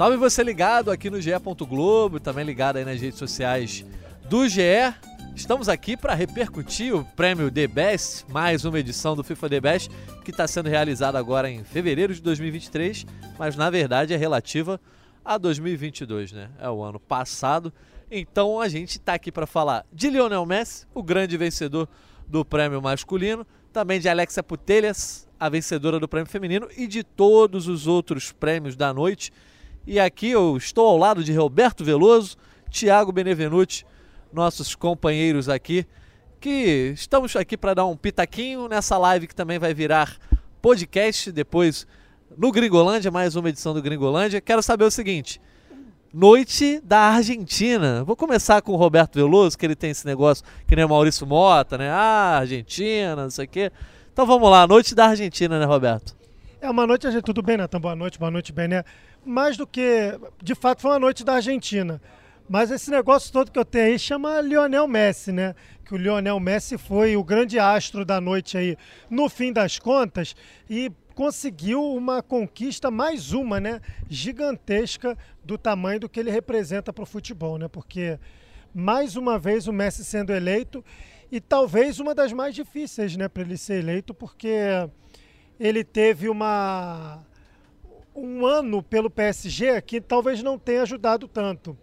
Salve você ligado aqui no GE. Globo, também ligado aí nas redes sociais do GE. Estamos aqui para repercutir o prêmio The Best, mais uma edição do FIFA The Best, que está sendo realizada agora em fevereiro de 2023, mas na verdade é relativa a 2022, né? É o ano passado. Então a gente está aqui para falar de Lionel Messi, o grande vencedor do prêmio masculino, também de Alexia Putellas, a vencedora do prêmio feminino, e de todos os outros prêmios da noite. E aqui eu estou ao lado de Roberto Veloso, Thiago Benevenuti, nossos companheiros aqui, que estamos aqui para dar um pitaquinho nessa live que também vai virar podcast depois no Gringolândia, mais uma edição do Gringolândia. Quero saber o seguinte: Noite da Argentina. Vou começar com o Roberto Veloso, que ele tem esse negócio que nem o Maurício Mota, né? Ah, Argentina, não sei o quê. Então vamos lá, Noite da Argentina, né, Roberto? É uma noite, tudo bem, Natan? Boa noite, boa noite, Bené. Mais do que, de fato, foi uma noite da Argentina. Mas esse negócio todo que eu tenho aí chama Lionel Messi, né? Que o Lionel Messi foi o grande astro da noite aí, no fim das contas, e conseguiu uma conquista, mais uma, né? Gigantesca do tamanho do que ele representa para o futebol, né? Porque mais uma vez o Messi sendo eleito e talvez uma das mais difíceis, né, para ele ser eleito, porque ele teve uma um ano pelo PSG que talvez não tenha ajudado tanto.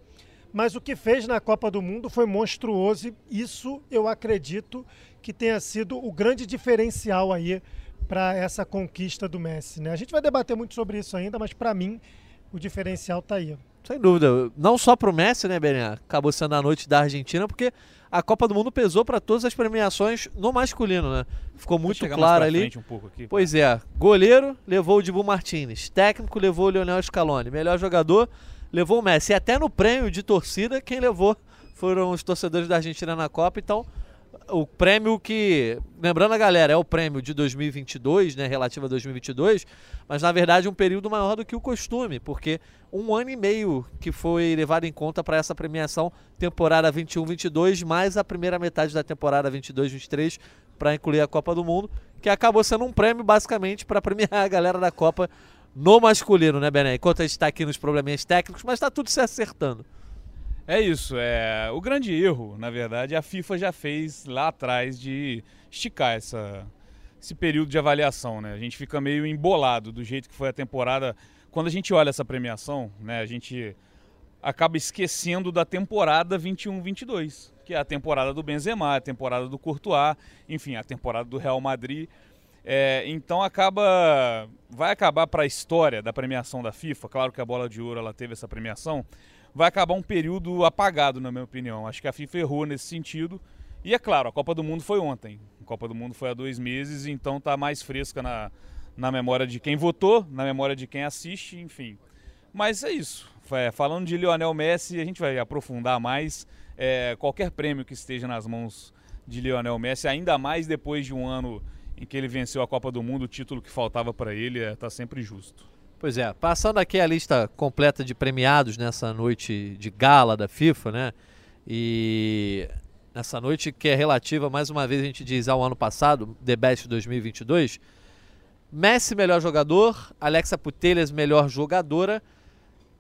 Mas o que fez na Copa do Mundo foi monstruoso isso eu acredito que tenha sido o grande diferencial aí para essa conquista do Messi. Né? A gente vai debater muito sobre isso ainda, mas para mim o diferencial está aí. Sem dúvida. Não só para o Messi, né, Bené? Acabou sendo a noite da Argentina, porque a Copa do Mundo pesou para todas as premiações no masculino, né? Ficou muito claro ali. Um aqui, pois é. Goleiro levou o Dibu Martinez. Técnico levou o Leonel Scaloni. Melhor jogador levou o Messi. E até no prêmio de torcida, quem levou foram os torcedores da Argentina na Copa. Então, o prêmio que, lembrando a galera, é o prêmio de 2022, né, relativo a 2022, mas na verdade um período maior do que o costume, porque um ano e meio que foi levado em conta para essa premiação temporada 21-22, mais a primeira metade da temporada 22-23 para incluir a Copa do Mundo, que acabou sendo um prêmio basicamente para premiar a galera da Copa no masculino, né, Bené? Enquanto a gente está aqui nos probleminhas técnicos, mas está tudo se acertando. É isso, é o grande erro, na verdade, a FIFA já fez lá atrás de esticar essa, esse período de avaliação, né? A gente fica meio embolado do jeito que foi a temporada. Quando a gente olha essa premiação, né, a gente acaba esquecendo da temporada 21-22, que é a temporada do Benzema, a temporada do Courtois, enfim, a temporada do Real Madrid. É, então acaba, vai acabar para a história da premiação da FIFA. Claro que a Bola de Ouro ela teve essa premiação, vai acabar um período apagado, na minha opinião. Acho que a FIFA errou nesse sentido. E é claro, a Copa do Mundo foi ontem. A Copa do Mundo foi há dois meses, então está mais fresca na, na memória de quem votou, na memória de quem assiste, enfim. Mas é isso. É, falando de Lionel Messi, a gente vai aprofundar mais. É, qualquer prêmio que esteja nas mãos de Lionel Messi, ainda mais depois de um ano em que ele venceu a Copa do Mundo, o título que faltava para ele está é, sempre justo. Pois é, passando aqui a lista completa de premiados nessa noite de gala da FIFA, né? E nessa noite que é relativa, mais uma vez a gente diz, ao ano passado, The Best 2022. Messi, melhor jogador. Alexa Putellas, melhor jogadora.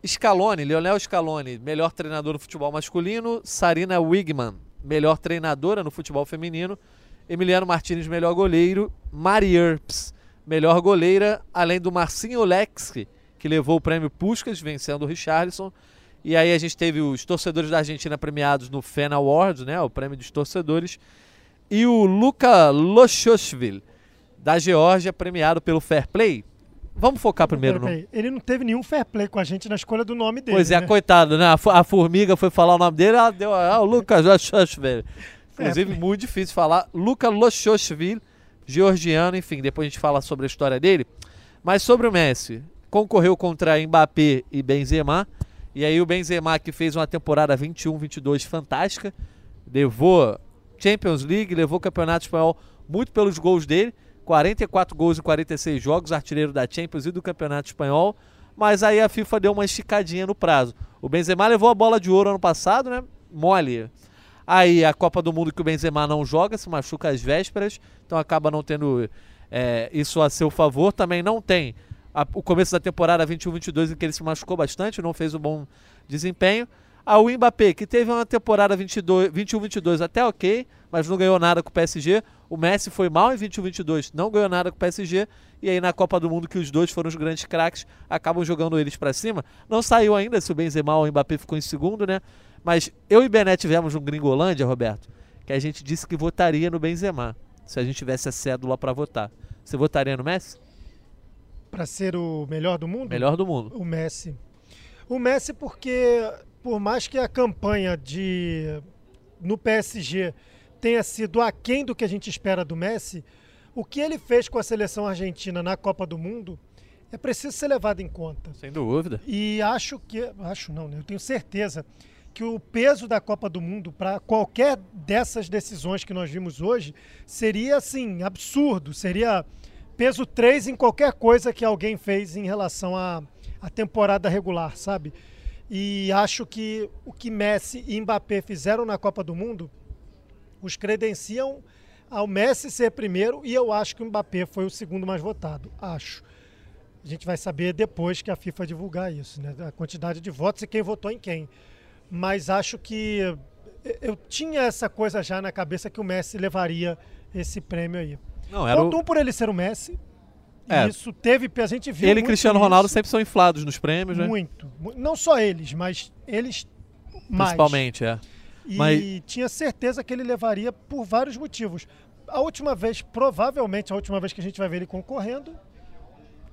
Scaloni, Leonel Scaloni, melhor treinador no futebol masculino. Sarina Wigman, melhor treinadora no futebol feminino. Emiliano Martinez, melhor goleiro. Mari Earps, melhor goleira, além do Marcinho Lexi, que levou o prêmio Puskas, vencendo o Richarlison. E aí a gente teve os torcedores da Argentina premiados no FEN Awards, né, o prêmio dos torcedores, e o Luka Loshoshvili, da Geórgia, premiado pelo Fair Play. Vamos focar primeiro no... Ele não teve nenhum fair play com a gente na escolha do nome dele. Pois é, né? coitado, né? A, formiga foi falar o nome dele, ela deu. Ah, o Lucas Loshoshvili. Inclusive, muito difícil falar. Luka Loshoshvili georgiano, enfim, depois a gente fala sobre a história dele. Mas sobre o Messi, concorreu contra Mbappé e Benzema. E aí o Benzema que fez uma temporada 21-22 fantástica, levou Champions League, levou o Campeonato Espanhol muito pelos gols dele, 44 gols em 46 jogos, artilheiro da Champions e do Campeonato Espanhol. Mas aí a FIFA deu uma esticadinha no prazo. O Benzema levou a bola de ouro ano passado, né? Mole. Aí a Copa do Mundo que o Benzema não joga, se machuca às vésperas, então acaba não tendo é, isso a seu favor. Também não tem a, o começo da temporada 21-22 em que ele se machucou bastante, não fez um bom desempenho. Ao Mbappé, que teve uma temporada 21-22 até ok, mas não ganhou nada com o PSG. O Messi foi mal em 21-22, não ganhou nada com o PSG. E aí na Copa do Mundo, que os dois foram os grandes craques, acabam jogando eles para cima. Não saiu ainda se o Benzema ou o Mbappé ficou em segundo, né? Mas eu e Bené tivemos um Gringolândia, Roberto, que a gente disse que votaria no Benzema, se a gente tivesse a cédula para votar. Você votaria no Messi? Para ser o melhor do mundo? Melhor do mundo. O Messi. O Messi porque por mais que a campanha de no PSG tenha sido aquém do que a gente espera do Messi, o que ele fez com a seleção argentina na Copa do Mundo é preciso ser levado em conta. Sem dúvida. E acho que, acho não, né? eu tenho certeza que o peso da Copa do Mundo para qualquer dessas decisões que nós vimos hoje seria assim absurdo, seria peso 3 em qualquer coisa que alguém fez em relação à, à temporada regular, sabe? E acho que o que Messi e Mbappé fizeram na Copa do Mundo os credenciam ao Messi ser primeiro e eu acho que o Mbappé foi o segundo mais votado. Acho. A gente vai saber depois que a FIFA divulgar isso, né? A quantidade de votos e quem votou em quem. Mas acho que eu tinha essa coisa já na cabeça que o Messi levaria esse prêmio aí. Não, era Ponto o... um por ele ser o Messi, é. Isso teve, a gente viu. Ele e Cristiano Ronaldo sempre são inflados nos prêmios, né? Muito. Não só eles, mas eles mais. Principalmente, é. E mas... tinha certeza que ele levaria por vários motivos. A última vez, provavelmente, a última vez que a gente vai ver ele concorrendo.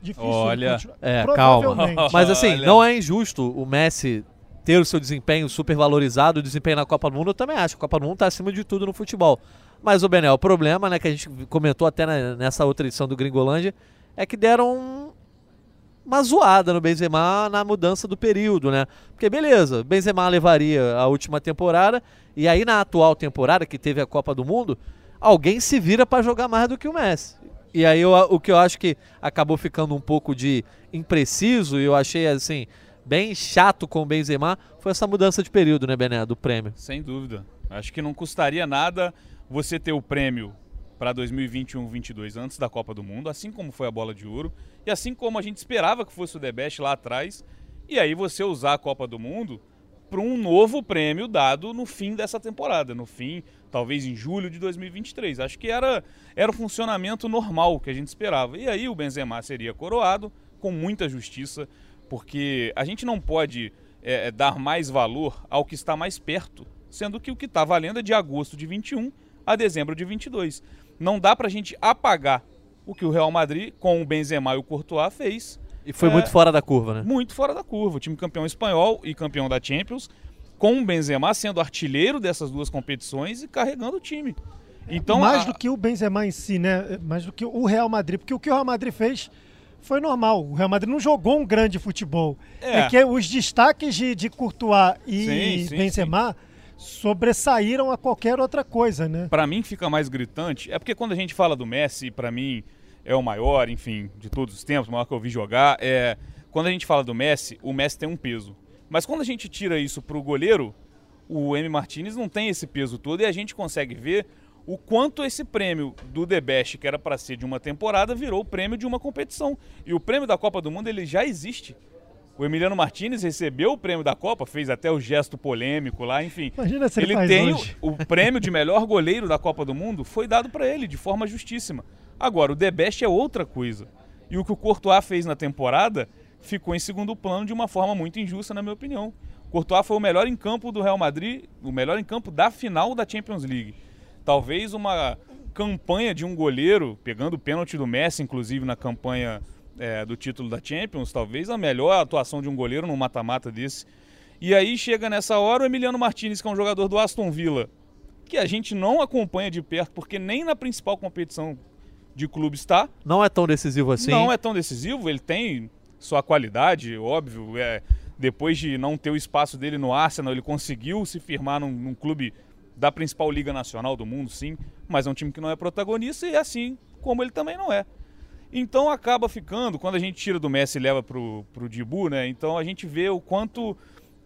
Difícil. Olha, é, calma. Mas assim, Olha. não é injusto o Messi ter o seu desempenho super valorizado, o desempenho na Copa do Mundo, eu também acho. A Copa do Mundo está acima de tudo no futebol. Mas o Benel, o problema, né, que a gente comentou até nessa outra edição do Gringolândia, é que deram uma zoada no Benzema na mudança do período, né? Porque beleza, Benzema levaria a última temporada e aí na atual temporada que teve a Copa do Mundo, alguém se vira para jogar mais do que o Messi. E aí eu, o que eu acho que acabou ficando um pouco de impreciso e eu achei assim bem chato com o Benzema foi essa mudança de período, né, Bené, do prêmio. Sem dúvida. Acho que não custaria nada você ter o prêmio para 2021-22 antes da Copa do Mundo, assim como foi a bola de ouro e assim como a gente esperava que fosse o The Best lá atrás. E aí você usar a Copa do Mundo para um novo prêmio dado no fim dessa temporada, no fim, talvez em julho de 2023. Acho que era era o funcionamento normal que a gente esperava. E aí o Benzema seria coroado com muita justiça, porque a gente não pode é, dar mais valor ao que está mais perto, sendo que o que está valendo é de agosto de 21 a dezembro de 22 não dá para a gente apagar o que o Real Madrid, com o Benzema e o Courtois, fez. E foi é, muito fora da curva, né? Muito fora da curva. O time campeão espanhol e campeão da Champions, com o Benzema sendo artilheiro dessas duas competições e carregando o time. Então, mais a... do que o Benzema em si, né? Mais do que o Real Madrid, porque o que o Real Madrid fez foi normal. O Real Madrid não jogou um grande futebol. É, é que os destaques de, de Courtois e sim, sim, Benzema sim sobressaíram a qualquer outra coisa, né? Para mim fica mais gritante, é porque quando a gente fala do Messi, para mim é o maior, enfim, de todos os tempos, o maior que eu vi jogar, é quando a gente fala do Messi, o Messi tem um peso. Mas quando a gente tira isso pro goleiro, o M Martinez não tem esse peso todo e a gente consegue ver o quanto esse prêmio do The Best, que era para ser de uma temporada, virou o prêmio de uma competição. E o prêmio da Copa do Mundo ele já existe. O Emiliano Martinez recebeu o prêmio da Copa, fez até o gesto polêmico lá, enfim. Imagina se ele, ele tem o, o, prêmio de melhor goleiro da Copa do Mundo, foi dado para ele de forma justíssima. Agora, o The Best é outra coisa. E o que o Courtois fez na temporada ficou em segundo plano de uma forma muito injusta, na minha opinião. O Courtois foi o melhor em campo do Real Madrid, o melhor em campo da final da Champions League. Talvez uma campanha de um goleiro, pegando o pênalti do Messi, inclusive, na campanha é, do título da Champions, talvez a melhor atuação de um goleiro num mata-mata desse. E aí chega nessa hora o Emiliano Martinez, que é um jogador do Aston Villa, que a gente não acompanha de perto, porque nem na principal competição de clube está. Não é tão decisivo assim? Não é tão decisivo, ele tem sua qualidade, óbvio. É, depois de não ter o espaço dele no Arsenal, ele conseguiu se firmar num, num clube da principal liga nacional do mundo, sim, mas é um time que não é protagonista e é assim como ele também não é. Então acaba ficando, quando a gente tira do Messi e leva pro, pro Dibu, né? Então a gente vê o quanto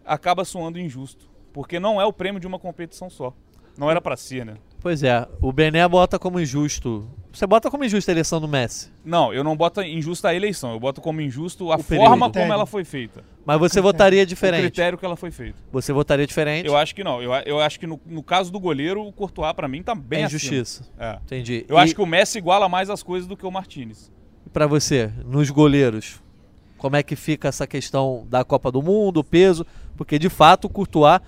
acaba soando injusto. Porque não é o prêmio de uma competição só. Não era para ser, né? Pois é, o Bené bota como injusto. Você bota como injusta a eleição do Messi. Não, eu não boto injusta a eleição, eu boto como injusto a O forma período. como ela foi feita. Mas você Critério. votaria O diferente. critério que ela foi feita. Você votaria diferente. Eu acho que não. Eu, eu acho que no, no caso do goleiro, o Courtois, pra mim, tá bem é injustiça. É. Entendi. Eu e, acho que o Messi iguala mais as coisas do que o Martinez. pra você, nos goleiros, como é que fica essa questão da Copa do Mundo, o peso? Porque de fato o Courtois.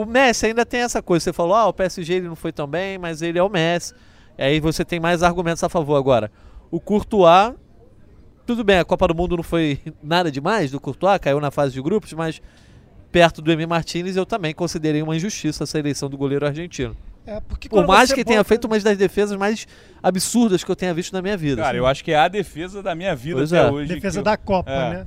O Messi ainda tem essa coisa. Você falou, ah, o PSG ele não foi tão bem, mas ele é o Messi. Aí você tem mais argumentos a favor agora. O Courtois. Tudo bem, a Copa do Mundo não foi nada demais do Courtois, caiu na fase de grupos, mas perto do Emi Martinez eu também considerei uma injustiça essa eleição do goleiro argentino. É, porque Por mais que tenha bota- feito uma das defesas mais absurdas que eu tenha visto na minha vida. Cara, eu acho que é a defesa da minha vida Pois até é. hoje. Defesa eu- da Copa, É. né?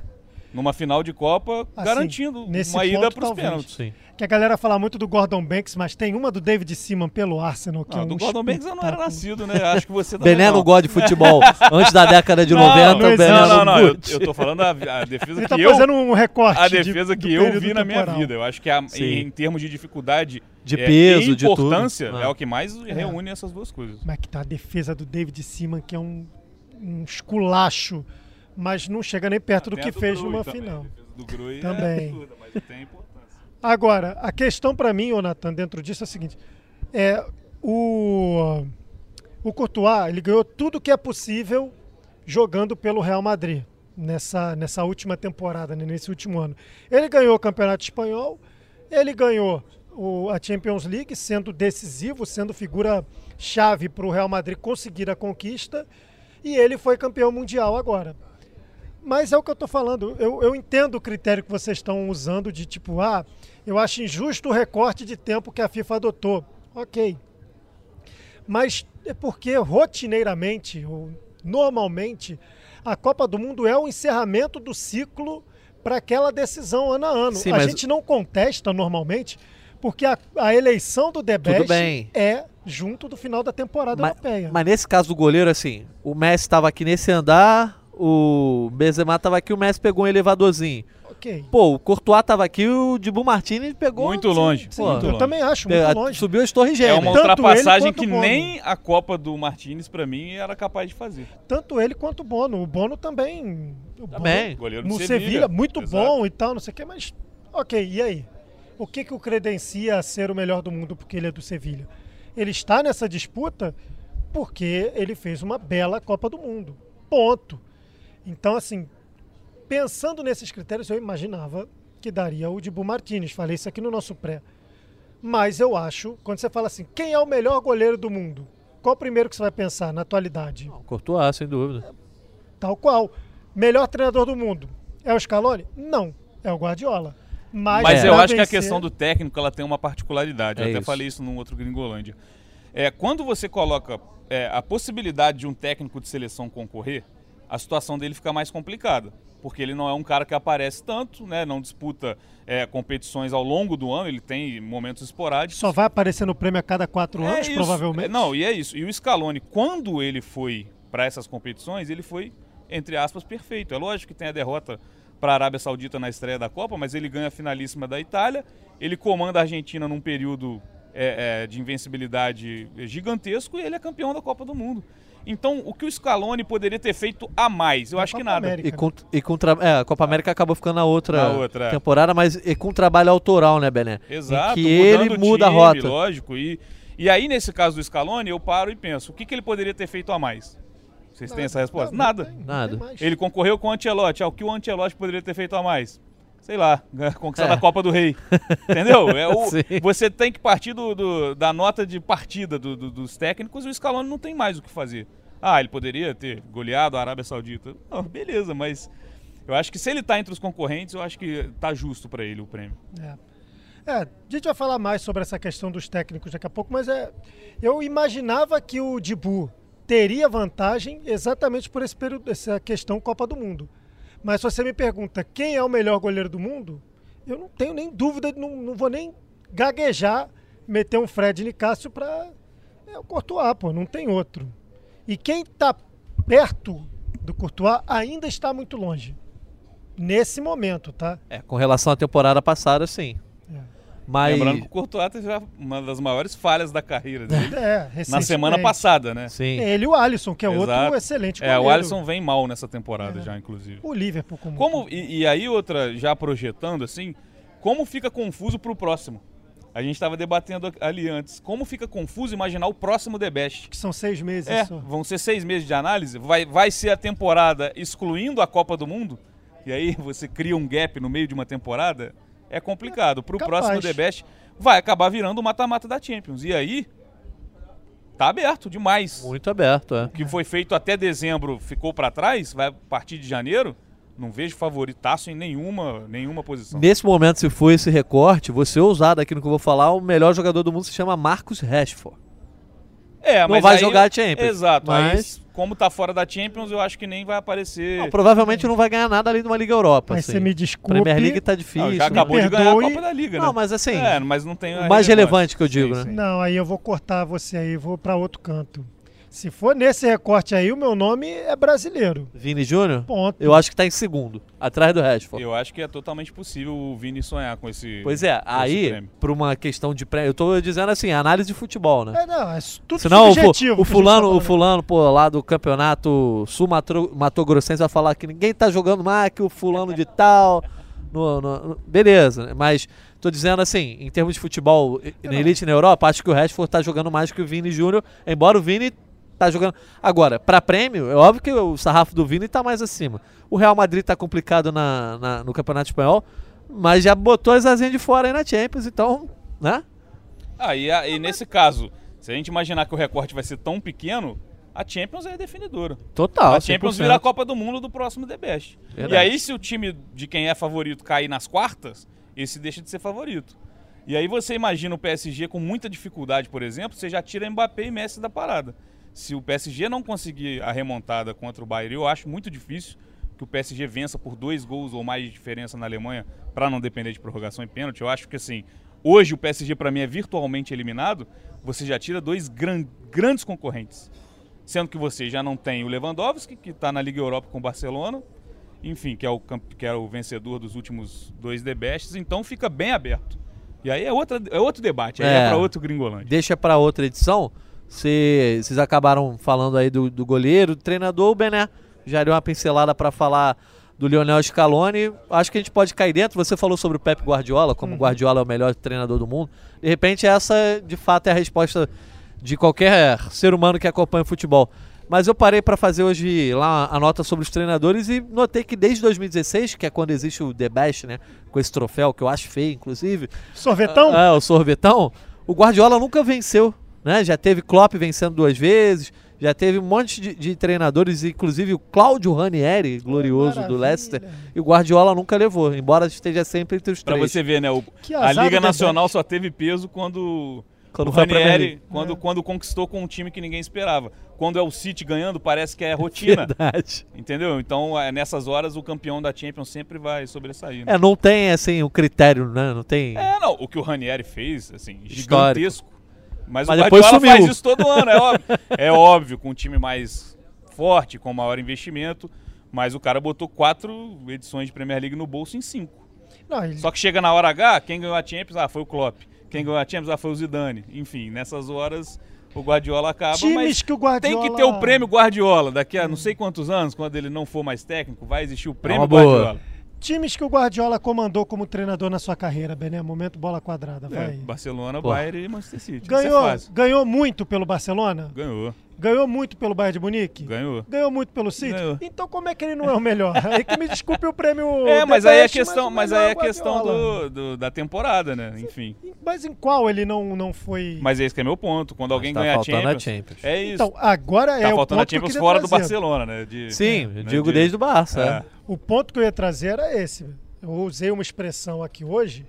Numa final de Copa, Assim, garantindo nesse uma ida ponto, pros talvez. pênaltis. Sim. Que a galera fala muito do Gordon Banks, mas tem uma do David Seaman pelo Arsenal, que Não, é um do Gordon Banks eu não era nascido, né? Acho que você também Bené não. não gosta de futebol. Antes da década de Não, 90, não o Bené Não, não, não. Eu, eu tô falando a, a defesa Ele que tá eu fazendo um recorte. a de- defesa do que eu vi na minha vida. Eu acho que a- em, em termos de dificuldade De é, peso, de tudo. importância, Ah. é o que mais reúne essas duas coisas. Como é que tá a defesa do David Seaman, que é um, um esculacho, mas não chega nem perto do que fez Grui numa também. final. A defesa do Grui Também. é absurda, mas tem importância. Agora, a questão pra mim, ô Natan, dentro disso é a seguinte: é o o Courtois, ele ganhou tudo que é possível jogando pelo Real Madrid nessa, nessa última temporada, né, nesse último ano. Ele ganhou o Campeonato Espanhol, ele ganhou o- a Champions League, sendo decisivo, sendo figura chave para o Real Madrid conseguir a conquista, e ele foi campeão mundial agora. Mas é o que eu tô falando. Eu, eu entendo o critério que vocês estão usando de tipo, ah, eu acho injusto o recorte de tempo que a FIFA adotou. Ok. Mas é porque rotineiramente, ou normalmente, a Copa do Mundo é o encerramento do ciclo para aquela decisão ano a ano. Sim, a mas- gente não contesta normalmente, porque a, a eleição do The Best bem. é junto do final da temporada Ma- europeia. Mas nesse caso do goleiro, assim, o Messi estava aqui nesse andar, o Benzema estava aqui, o Messi pegou um elevadorzinho. ok. Pô, o Courtois tava aqui, o Dibu Martinez pegou... Muito longe, Pô, muito eu longe. também acho, muito longe. Subiu as torres É gêmeas. uma Tanto ultrapassagem que Bono. nem a Copa do Martinez, pra mim, era capaz de fazer. Tanto ele quanto o Bono. O Bono também. O Também. Goleiro do no Sevilha. Sevilha, muito Exato. bom e tal, não sei o quê, mas. Ok, e aí? O que, que o credencia a ser o melhor do mundo porque ele é do Sevilha? Ele está nessa disputa porque ele fez uma bela Copa do Mundo. Ponto. Então, assim, pensando nesses critérios, eu imaginava que daria o Dibu Martinez. Falei isso aqui no nosso pré. Mas eu acho, quando você fala assim, quem é o melhor goleiro do mundo? Qual o primeiro que você vai pensar na atualidade? Não, Courtois, sem dúvida. Tal qual. Melhor treinador do mundo. É o Scaloni? Não. É o Guardiola. Mas, Mas É. eu acho que a vencer- questão do técnico ela tem uma particularidade. É eu até isso. falei isso num outro Gringolândia. É, quando você coloca é, a possibilidade de um técnico de seleção concorrer, a situação dele fica mais complicada. Porque ele não é um cara que aparece tanto, né? não disputa é, competições ao longo do ano, ele tem momentos esporádicos. Só vai aparecer no prêmio a cada quatro É anos, isso. provavelmente. É, Não, e é isso. E o Scaloni, quando ele foi para essas competições, ele foi, entre aspas, perfeito. É lógico que tem a derrota para a Arábia Saudita na estreia da Copa, mas ele ganha a finalíssima da Itália, ele comanda a Argentina num período é, é, de invencibilidade gigantesco e ele é campeão da Copa do Mundo. Então, o que o Scaloni poderia ter feito a mais? Eu Na acho que Copa nada. América. E com, e com tra- é, a Copa América acabou ficando na outra, Na outra, é. temporada, mas e com trabalho autoral, né, Bené? Exato, Em que ele muda a time, rota. Lógico. E, e aí, nesse caso do Scaloni, eu paro e penso, o que, que ele poderia ter feito a mais? Vocês têm essa resposta? Não, não Nada. tem, não Nada. Ele concorreu com o Ancelotti. Ah, o que o Ancelotti poderia ter feito a mais? Sei lá, conquistar É. a Copa do Rei. Entendeu? É o- você tem que partir do, do- da nota de partida do- do- dos técnicos e o Scaloni não tem mais o que fazer. Ah, ele poderia ter goleado a Arábia Saudita. Não, beleza, mas eu acho que se ele tá entre os concorrentes, eu acho que tá justo para ele o prêmio. É. É, a gente vai falar mais sobre essa questão dos técnicos daqui a pouco, mas é, eu imaginava que o Dibu teria vantagem exatamente por esse período, essa questão Copa do Mundo. Mas se você me pergunta quem é o melhor goleiro do mundo, eu não tenho nem dúvida, não, não vou nem gaguejar, meter um Fred Nicásio para é o Courtois, pô, não tem outro. E quem está perto do Courtois ainda está muito longe. Nesse momento, tá? É, com relação à temporada passada, sim. É. Mas. Lembrando que o Courtois teve uma das maiores falhas da carreira dele É, na recentemente. semana passada, né? Sim. Ele e o Alisson, que é outro Exato. excelente É, goleiro. o Alisson vem mal nessa temporada É. já, inclusive. O Liverpool como... Como, e, e aí outra, já projetando assim, como fica confuso pro próximo? A gente estava debatendo ali antes. Como fica confuso imaginar o próximo The Best? Que são seis meses É, só. vão ser seis meses de análise. Vai, vai ser a temporada excluindo a Copa do Mundo? E aí você cria um gap no meio de uma temporada? É complicado. Pro Capaz. próximo The Best, vai acabar virando o mata-mata da Champions. E aí, tá aberto demais. Muito aberto, é. O que foi feito até dezembro ficou para trás, vai a partir de janeiro. Não vejo favoritaço em nenhuma, nenhuma posição. Nesse momento, se for esse recorte, você ousado aqui no que eu vou falar, o melhor jogador do mundo se chama Marcos Rashford. É, Não mas vai aí- jogar a Champions, Exato. mas- Aí, como tá fora da Champions, eu acho que nem vai aparecer. Não, provavelmente não vai ganhar nada ali numa Liga Europa. Mas assim. você me desculpe. Premier League tá difícil. Não, já né? acabou de ganhar a. Copa da Liga, né? Não, mas assim, É, mas não tem. o mais relevante que eu digo, Sim, né? sim. Não, aí eu vou cortar você aí, vou pra outro canto. Se for nesse recorte aí, o meu nome é brasileiro. Vini Júnior, Ponto. eu acho que tá em segundo, atrás do Rashford. Eu acho que é totalmente possível o Vini sonhar com esse. Pois é, aí, por uma questão de prêmio, eu tô dizendo assim, análise de futebol, né? É, não, é tudo Senão o, subjetivo. o a gente fulano, tá o fulano, pô, lá do campeonato sul-mato-grossense vai falar que ninguém tá jogando mais que o fulano de tal. no- no- no- beleza, né? mas tô dizendo assim, em termos de futebol e- na elite na Europa, acho que o Rashford tá jogando mais que o Vini Júnior, embora o Vini tá jogando. Agora, pra prêmio, é óbvio que o sarrafo do Vini tá mais acima. O Real Madrid tá complicado na, na- no Campeonato Espanhol, mas já botou as asinhas de fora aí na Champions, então, né? Ah, e, a- e nesse caso, se a gente imaginar que o recorte vai ser tão pequeno, a Champions é definidora. Total. a Champions 100%. vira a Copa do Mundo do próximo The Best. Verdade. E aí, se o time de quem é favorito cair nas quartas, esse deixa de ser favorito. E aí você imagina o PSG com muita dificuldade, por exemplo, você já tira Mbappé e Messi da parada. Se o PSG não conseguir a remontada contra o Bayern, eu acho muito difícil que o PSG vença por dois gols ou mais de diferença na Alemanha para não depender de prorrogação e pênalti. Eu acho que assim, hoje o PSG para mim é virtualmente eliminado, você já tira dois gran- grandes concorrentes. Sendo que você já não tem o Lewandowski, que está na Liga Europa com o Barcelona, enfim, que é o, que é o vencedor dos últimos dois Bests, então fica bem aberto. E aí é, outra, é outro debate, aí é, É. para outro Gringolândia. deixa pra outra edição. Cê- Vocês acabaram falando aí do, do goleiro, do treinador, o Bené já deu uma pincelada pra falar do Lionel Scaloni. Acho que a gente pode cair dentro. Você falou sobre o Pep Guardiola, como o Guardiola é o melhor treinador do mundo. De repente, essa de fato é a resposta de qualquer ser humano que acompanha o futebol. Mas eu parei pra fazer hoje lá a nota sobre os treinadores e notei que desde 2016, que é quando existe o The Best, né, com esse troféu que eu acho feio, inclusive, Sorvetão? é, o sorvetão. O Guardiola nunca venceu, né? Já teve Klopp vencendo duas vezes, já teve um monte de, de treinadores, inclusive o Cláudio Ranieri, glorioso do Maravilha. Leicester, e o Guardiola nunca levou, embora esteja sempre entre os Pra três. você ver, né? o- Que a Liga do The Nacional só teve peso quando Quando o Ranieri, quando, É. quando conquistou com um time que ninguém esperava. Quando é o City ganhando, parece que é rotina. Verdade. entendeu? Então, é, nessas horas, o campeão da Champions sempre vai sobressair. né? É, não tem assim o critério, né? Não tem. É, não, o que o Ranieri fez, assim, Histórico. gigantesco. Mas, Mas o depois Guardiola sumiu. faz isso todo ano, é óbvio. é óbvio, com um time mais forte, com maior investimento. Mas o cara botou quatro edições de Premier League no bolso em cinco. Não, ele- Só que chega na hora H, quem ganhou a Champions? Ah, foi o Klopp. Quem ganhou a Champions? Ah, foi o Zidane. Enfim, nessas horas o Guardiola acaba, Times mas que o Guardiola... tem que ter o prêmio Guardiola. Daqui a não sei quantos anos, quando ele não for mais técnico, vai existir o prêmio uma boa. Times que o Guardiola comandou como treinador na sua carreira, Bené. Momento bola quadrada, É, vai. Barcelona, Pô. Bayern e Manchester City. Ganhou, é fácil. ganhou muito pelo Barcelona? Ganhou, Ganhou muito pelo Bayern de Munique? ganhou. Ganhou muito pelo City? Ganhou. Então como é que ele não é o melhor? aí que me desculpe o prêmio É, mas aí é questão, mas aí é é questão do, do- da temporada, né? Enfim. Mas em qual ele não, não foi... Mas esse que é meu ponto. Quando alguém tá ganha a faltando a Champions, Champions. é isso. Então, agora tá é o faltando ponto a que eu Champions fora do trazer. Barcelona, né? De- Sim, eu né, digo de- desde o Barça. É. é. O ponto que eu ia trazer era esse. Eu usei uma expressão aqui hoje,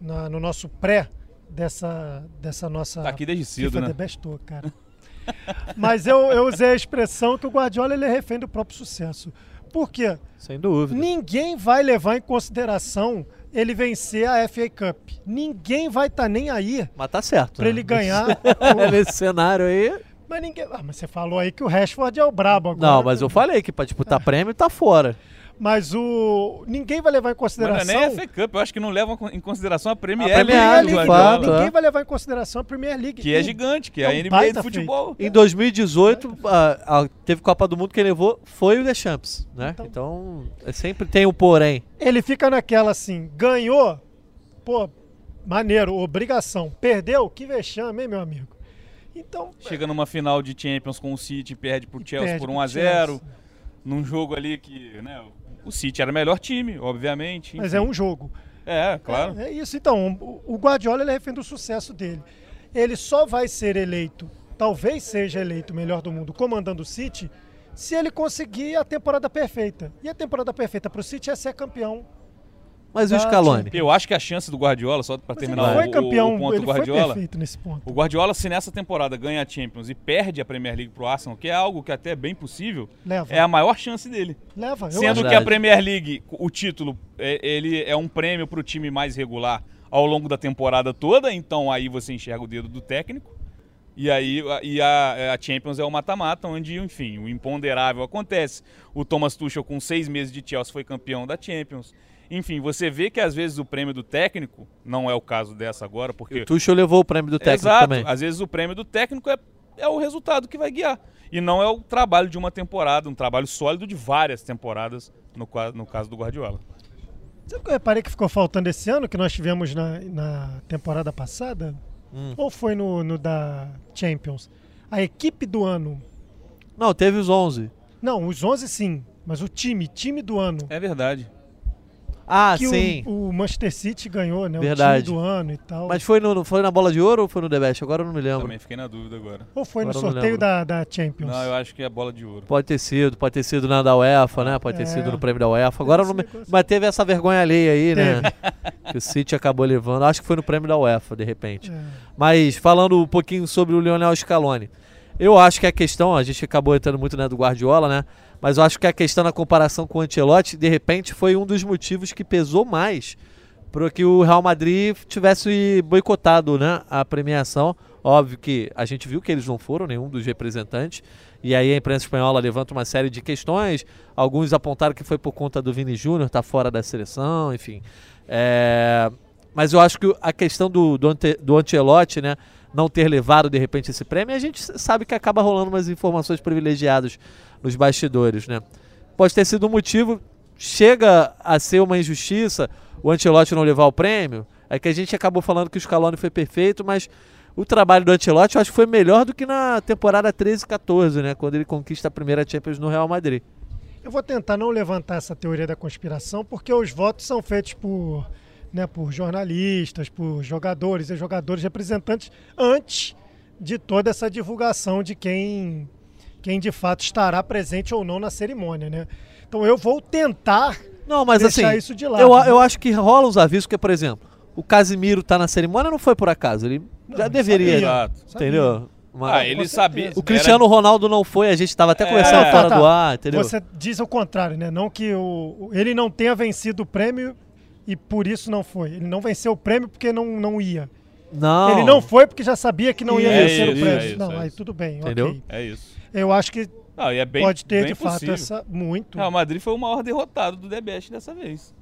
na- no nosso pré dessa, dessa nossa Tá aqui desde cedo, FIFA né? The Best Tour, cara. Mas eu, eu usei a expressão que o Guardiola ele é refém do próprio sucesso. Por quê? Sem dúvida. Ninguém vai levar em consideração ele vencer a FA Cup. Ninguém vai estar nem aí Mas tá certo. pra né? ele ganhar. o- Nesse cenário aí. mas ninguém. Ah, mas você falou aí que o Rashford é o brabo agora. Não, mas eu falei que pra disputar prêmio tá fora. Mas o ninguém vai levar em Mas não consideração. é nem a FA Cup, eu acho que não levam em consideração a Premier, A Premier League League, fato, ninguém é. vai levar em consideração a Premier League. que é E- gigante, que é É a um NBA do futebol. Em 2018, a- a- teve Copa do Mundo, quem levou foi o The Champs, né? Então- Então, é sempre tem o porém. Ele fica naquela assim, ganhou, pô, maneiro, obrigação. Perdeu, que vexame, hein, meu amigo? Então, Chega numa final de Champions com o City, perde pro Chelsea perde por pro 1 a 0 Chelsea. num jogo ali que, né, o City era o melhor time, obviamente. Mas enfim. é um jogo. É, claro. É, é isso, então. O Guardiola ele é refém do sucesso dele. Ele só vai ser eleito, talvez seja eleito o melhor do mundo comandando o City, se ele conseguir a temporada perfeita. E a temporada perfeita para o City é ser campeão. Mas o Ah, Scaloni? Eu acho que a chance do Guardiola, só para Mas ele terminar foi o, campeão, o ponto ele do Guardiola, foi perfeito nesse ponto. o Guardiola se nessa temporada ganha a Champions e perde a Premier League pro Arsenal, que é algo que até é bem possível, Leva, é a maior chance dele. leva. Eu Sendo acho que Verdade. a Premier League, o título, é- ele é um prêmio para o time mais regular ao longo da temporada toda, então aí você enxerga o dedo do técnico. E aí a- e a, a Champions é o mata-mata, onde, enfim, o imponderável acontece. O Thomas Tuchel, com seis meses de Chelsea, foi campeão da Champions. Enfim, você vê que às vezes o prêmio do técnico, não é o caso dessa agora, porque O Tuchel levou o prêmio do técnico Exato. também. Às vezes o prêmio do técnico é, é o resultado que vai guiar. E não é o trabalho de uma temporada, um trabalho sólido de várias temporadas, no, no caso do Guardiola. Sabe o que eu reparei que ficou faltando esse ano, que nós tivemos na, na temporada passada? Hum. Ou foi no, no da Champions? A equipe do ano. Não, teve os 11. Não, os 11 sim, mas o time, time do ano. É verdade. Ah, que o- sim. O, Manchester City ganhou, né? Verdade. O time do ano e tal. Mas foi, no, foi na bola de ouro ou foi no The Best? Agora eu não me lembro. Também fiquei na dúvida agora. Ou foi no Agora não sorteio da, da Champions? Não, eu acho que é bola de ouro. Pode ter sido, pode ter sido na da UEFA, né? Pode ter É. sido no prêmio da UEFA. Agora eu não me... Mas teve essa vergonha alheia aí, né? que o City acabou levando. Acho que foi no prêmio da UEFA, de repente. É. Mas falando um pouquinho sobre o Lionel Scaloni. Eu acho que a questão, a gente acabou entrando muito né, do Guardiola, né? Mas eu acho que a questão na comparação com o Ancelotti, de repente, foi um dos motivos que pesou mais para que o Real Madrid tivesse boicotado né, a premiação. Óbvio que a gente viu que eles não foram, nenhum dos representantes. E aí a imprensa espanhola levanta uma série de questões. Alguns apontaram que foi por conta do Vini Júnior, tá fora da seleção, enfim. É, Mas eu acho que a questão do, do, Ante, do Ancelotti, né? Não ter levado de repente esse prêmio, a gente sabe que acaba rolando umas informações privilegiadas nos bastidores, né? Pode ter sido um motivo, chega a ser uma injustiça o Ancelotti não levar o prêmio. É que a gente acabou falando que o Scaloni foi perfeito, mas o trabalho do Ancelotti eu acho que foi melhor do que na temporada 13 14, né? Quando ele conquista a primeira Champions no Real Madrid. Eu vou tentar não levantar essa teoria da conspiração, porque os votos são feitos por, né, por jornalistas, por jogadores e jogadores representantes antes de toda essa divulgação de quem, quem de fato estará presente ou não na cerimônia, né? Então eu vou tentar Não, mas deixar assim, isso de lado. eu, né? eu acho que rola os avisos, porque, por exemplo, o Casimiro tá na cerimônia não foi por acaso, ele Não, já ele deveria, sabia. Entendeu? Uma- Ah, ele sabia. O Cristiano Ronaldo não foi, a gente tava até É, conversando tá, fora tá. do ar, entendeu? Você diz o contrário, né? Não que o, ele não tenha vencido o prêmio e por isso não foi. Ele não venceu o prêmio porque não, não ia. Não. Ele não foi porque já sabia que não ia Isso, vencer o prêmio. é isso, não, é aí tudo bem, Entendeu? ok. É isso. Eu acho que Não, e é bem, pode ter bem de fato possível. essa muito. Real Madrid foi o maior derrotado do DBS dessa vez.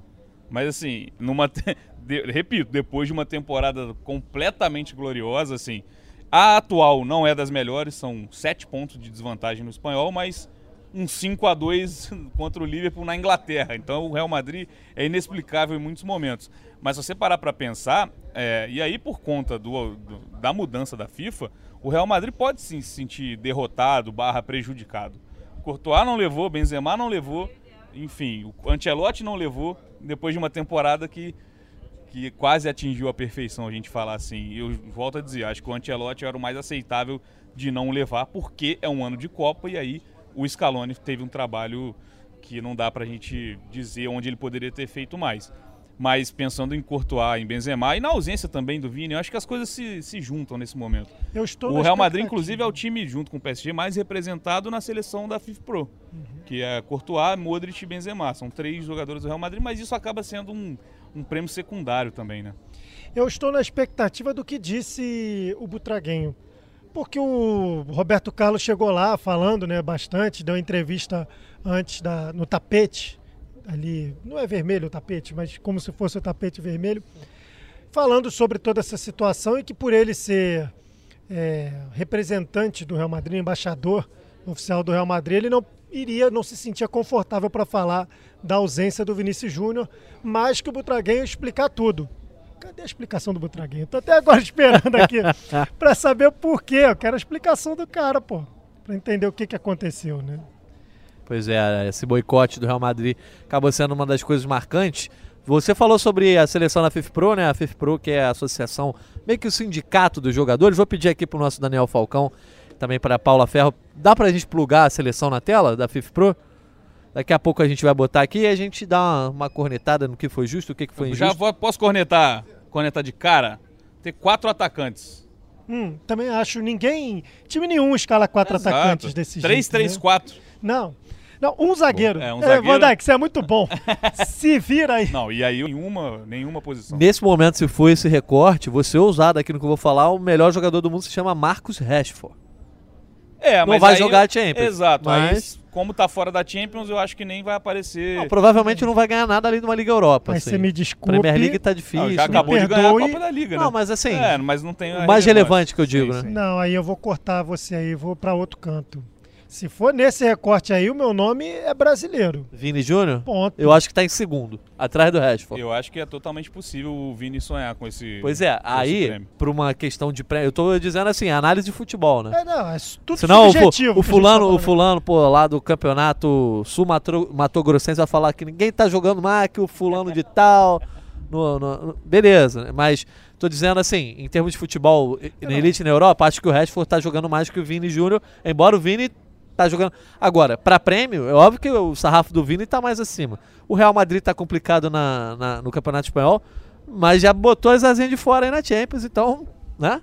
Mas assim, numa te- de- repito, depois de uma temporada completamente gloriosa, assim, a atual não é das melhores, são sete pontos de desvantagem no espanhol, mas um 5 a 2 contra o Liverpool na Inglaterra. Então o Real Madrid é inexplicável em muitos momentos. Mas se você parar para pensar, é, e aí por conta do- do- da mudança da FIFA, o Real Madrid pode sim se sentir derrotado, barra prejudicado. Courtois não levou, Benzema não levou, enfim, o Ancelotti não levou, depois de uma temporada que, que quase atingiu a perfeição, a gente falar assim. Eu volto a dizer, acho que o Ancelotti era o mais aceitável de não levar, porque é um ano de Copa e aí o Scaloni teve um trabalho que não dá pra gente dizer onde ele poderia ter feito mais. Mas pensando em Courtois, em Benzema e na ausência também do Vini, eu acho que as coisas se, se juntam nesse momento. Eu estou O Real Madrid, inclusive, é o time, junto com o PSG, mais representado na seleção da FIFA Pro. Que é Courtois, Modric e Benzema. São três jogadores do Real Madrid, mas isso acaba sendo um, um prêmio secundário também, né? Eu estou na expectativa do que disse o Butraguenho. Porque o Roberto Carlos chegou lá falando né, bastante, deu entrevista antes da, no tapete ali, não é vermelho o tapete, mas como se fosse o tapete vermelho, falando sobre toda essa situação e que por ele ser é, representante do Real Madrid, embaixador oficial do Real Madrid, ele não iria, não se sentia confortável para falar da ausência do Vinícius Júnior, mas que o Butraguinho ia explicar tudo. Cadê a explicação do Butraguinho? Tô até agora esperando aqui para saber o porquê. Eu quero a explicação do cara, pô, para entender o que, que aconteceu, né? Pois é, esse boicote do Real Madrid acabou sendo uma das coisas marcantes. Você falou sobre a seleção da FIFPro, né? A FIFPro, que é a associação, meio que o sindicato dos jogadores. Vou pedir aqui pro nosso Daniel Falcão, também para Paula Ferro. Dá pra gente plugar a seleção na tela da FIFPro? Daqui a pouco a gente vai botar aqui e a gente dá uma, uma cornetada no que foi justo, o que, que foi injusto. Já vou- posso cornetar, cornetar de cara? Ter quatro atacantes. Hum, também acho ninguém, time nenhum escala quatro Exato. atacantes desse Três, jeito. três, né? quatro. Não. Não, um zagueiro. É, um É, zagueiro. Van Dijk, você é muito bom. Se vira aí. Não, e aí nenhuma, nenhuma posição. Nesse momento, se for esse recorte, você ousado aqui no que eu vou falar, o melhor jogador do mundo se chama Marcos Rashford. É, Não mas vai aí- jogar a Champions, Exato. mas- Aí, como tá fora da Champions, eu acho que nem vai aparecer. Não, provavelmente não vai ganhar nada além de uma Liga Europa. Mas assim. você me desculpe. Premier League tá Não, difícil. já acabou de ganhar a. Copa da Liga, Não, né? mas assim, É, mas não tem o mais relevante que eu digo, Sim, né? sim. Não, aí eu vou cortar você aí, vou para outro canto. Se for nesse recorte aí, o meu nome é brasileiro. Vini Júnior, Ponto. eu acho que tá em segundo, atrás do Rashford. Eu acho que é totalmente possível o Vini sonhar com esse. Pois é, aí, por uma questão de prêmio, eu tô dizendo assim, análise de futebol, né? É, não, é tudo Senão o, subjetivo. o gente fulano, tá o fulano, pô, lá do campeonato sul-mato-grossense vai falar que ninguém tá jogando mais que o fulano de tal. no- no- no- beleza, né? mas tô dizendo assim, em termos de futebol na elite na Europa, acho que o Rashford tá jogando mais que o Vini Júnior, embora o Vini tá jogando. Agora, pra prêmio, é óbvio que o sarrafo do Vini tá mais acima. O Real Madrid tá complicado na, na- no Campeonato Espanhol, mas já botou as asinhas de fora aí na Champions, então, né?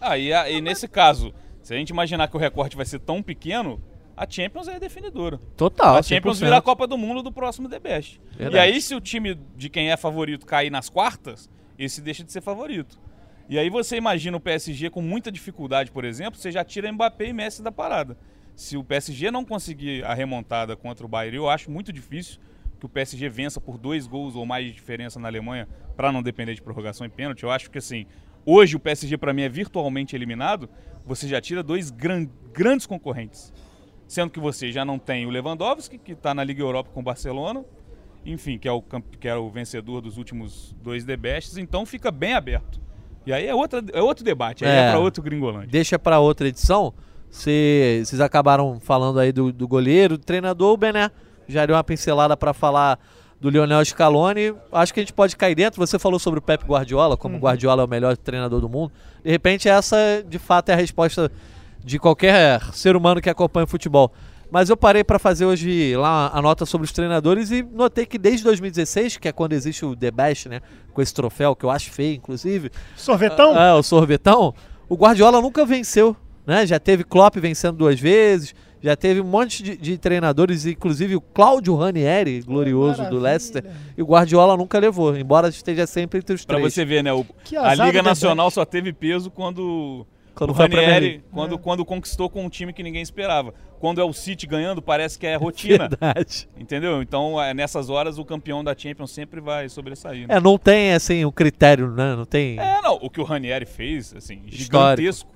Ah, e, a- e nesse caso, se a gente imaginar que o recorte vai ser tão pequeno, a Champions é definidora. Total. a Champions 100%. vira a Copa do Mundo do próximo The Best. Verdade. E aí, se o time de quem é favorito cair nas quartas, esse deixa de ser favorito. E aí você imagina o PSG com muita dificuldade, por exemplo, você já tira Mbappé e Messi da parada. Se o PSG não conseguir a remontada contra o Bayern, eu acho muito difícil que o PSG vença por dois gols ou mais de diferença na Alemanha para não depender de prorrogação e pênalti. Eu acho que assim, hoje o PSG para mim é virtualmente eliminado, você já tira dois gran- grandes concorrentes. Sendo que você já não tem o Lewandowski, que está na Liga Europa com o Barcelona, enfim, que é o, que era o vencedor dos últimos dois The Bests, então fica bem aberto. E aí é, outra, é outro debate, aí é, É. para outro Gringolândia. deixa pra outra edição. Cê- Vocês acabaram falando aí do, do goleiro, do treinador, o Bené já deu uma pincelada pra falar do Lionel Scaloni. Acho que a gente pode cair dentro. Você falou sobre o Pep Guardiola, como o Guardiola é o melhor treinador do mundo. De repente, essa de fato é a resposta de qualquer ser humano que acompanha o futebol. Mas eu parei pra fazer hoje lá a nota sobre os treinadores e notei que desde 2016, que é quando existe o The Best, né, com esse troféu que eu acho feio, inclusive, Sorvetão? é, o sorvetão. O Guardiola nunca venceu, né? Já teve Klopp vencendo duas vezes, já teve um monte de, de treinadores, inclusive o Cláudio Ranieri, glorioso do. Leicester, e o Guardiola nunca levou, embora esteja sempre entre os Pra três. você ver, né? o- a Liga The Nacional só teve peso quando Quando o Ranieri, quando, É. quando conquistou com um time que ninguém esperava. Quando é o City ganhando, parece que é rotina. Verdade. entendeu? Então, é, nessas horas, o campeão da Champions sempre vai sobressair. né? É, não tem assim o critério, né? Não tem. É, não, o que o Ranieri fez, assim, Histórico. gigantesco.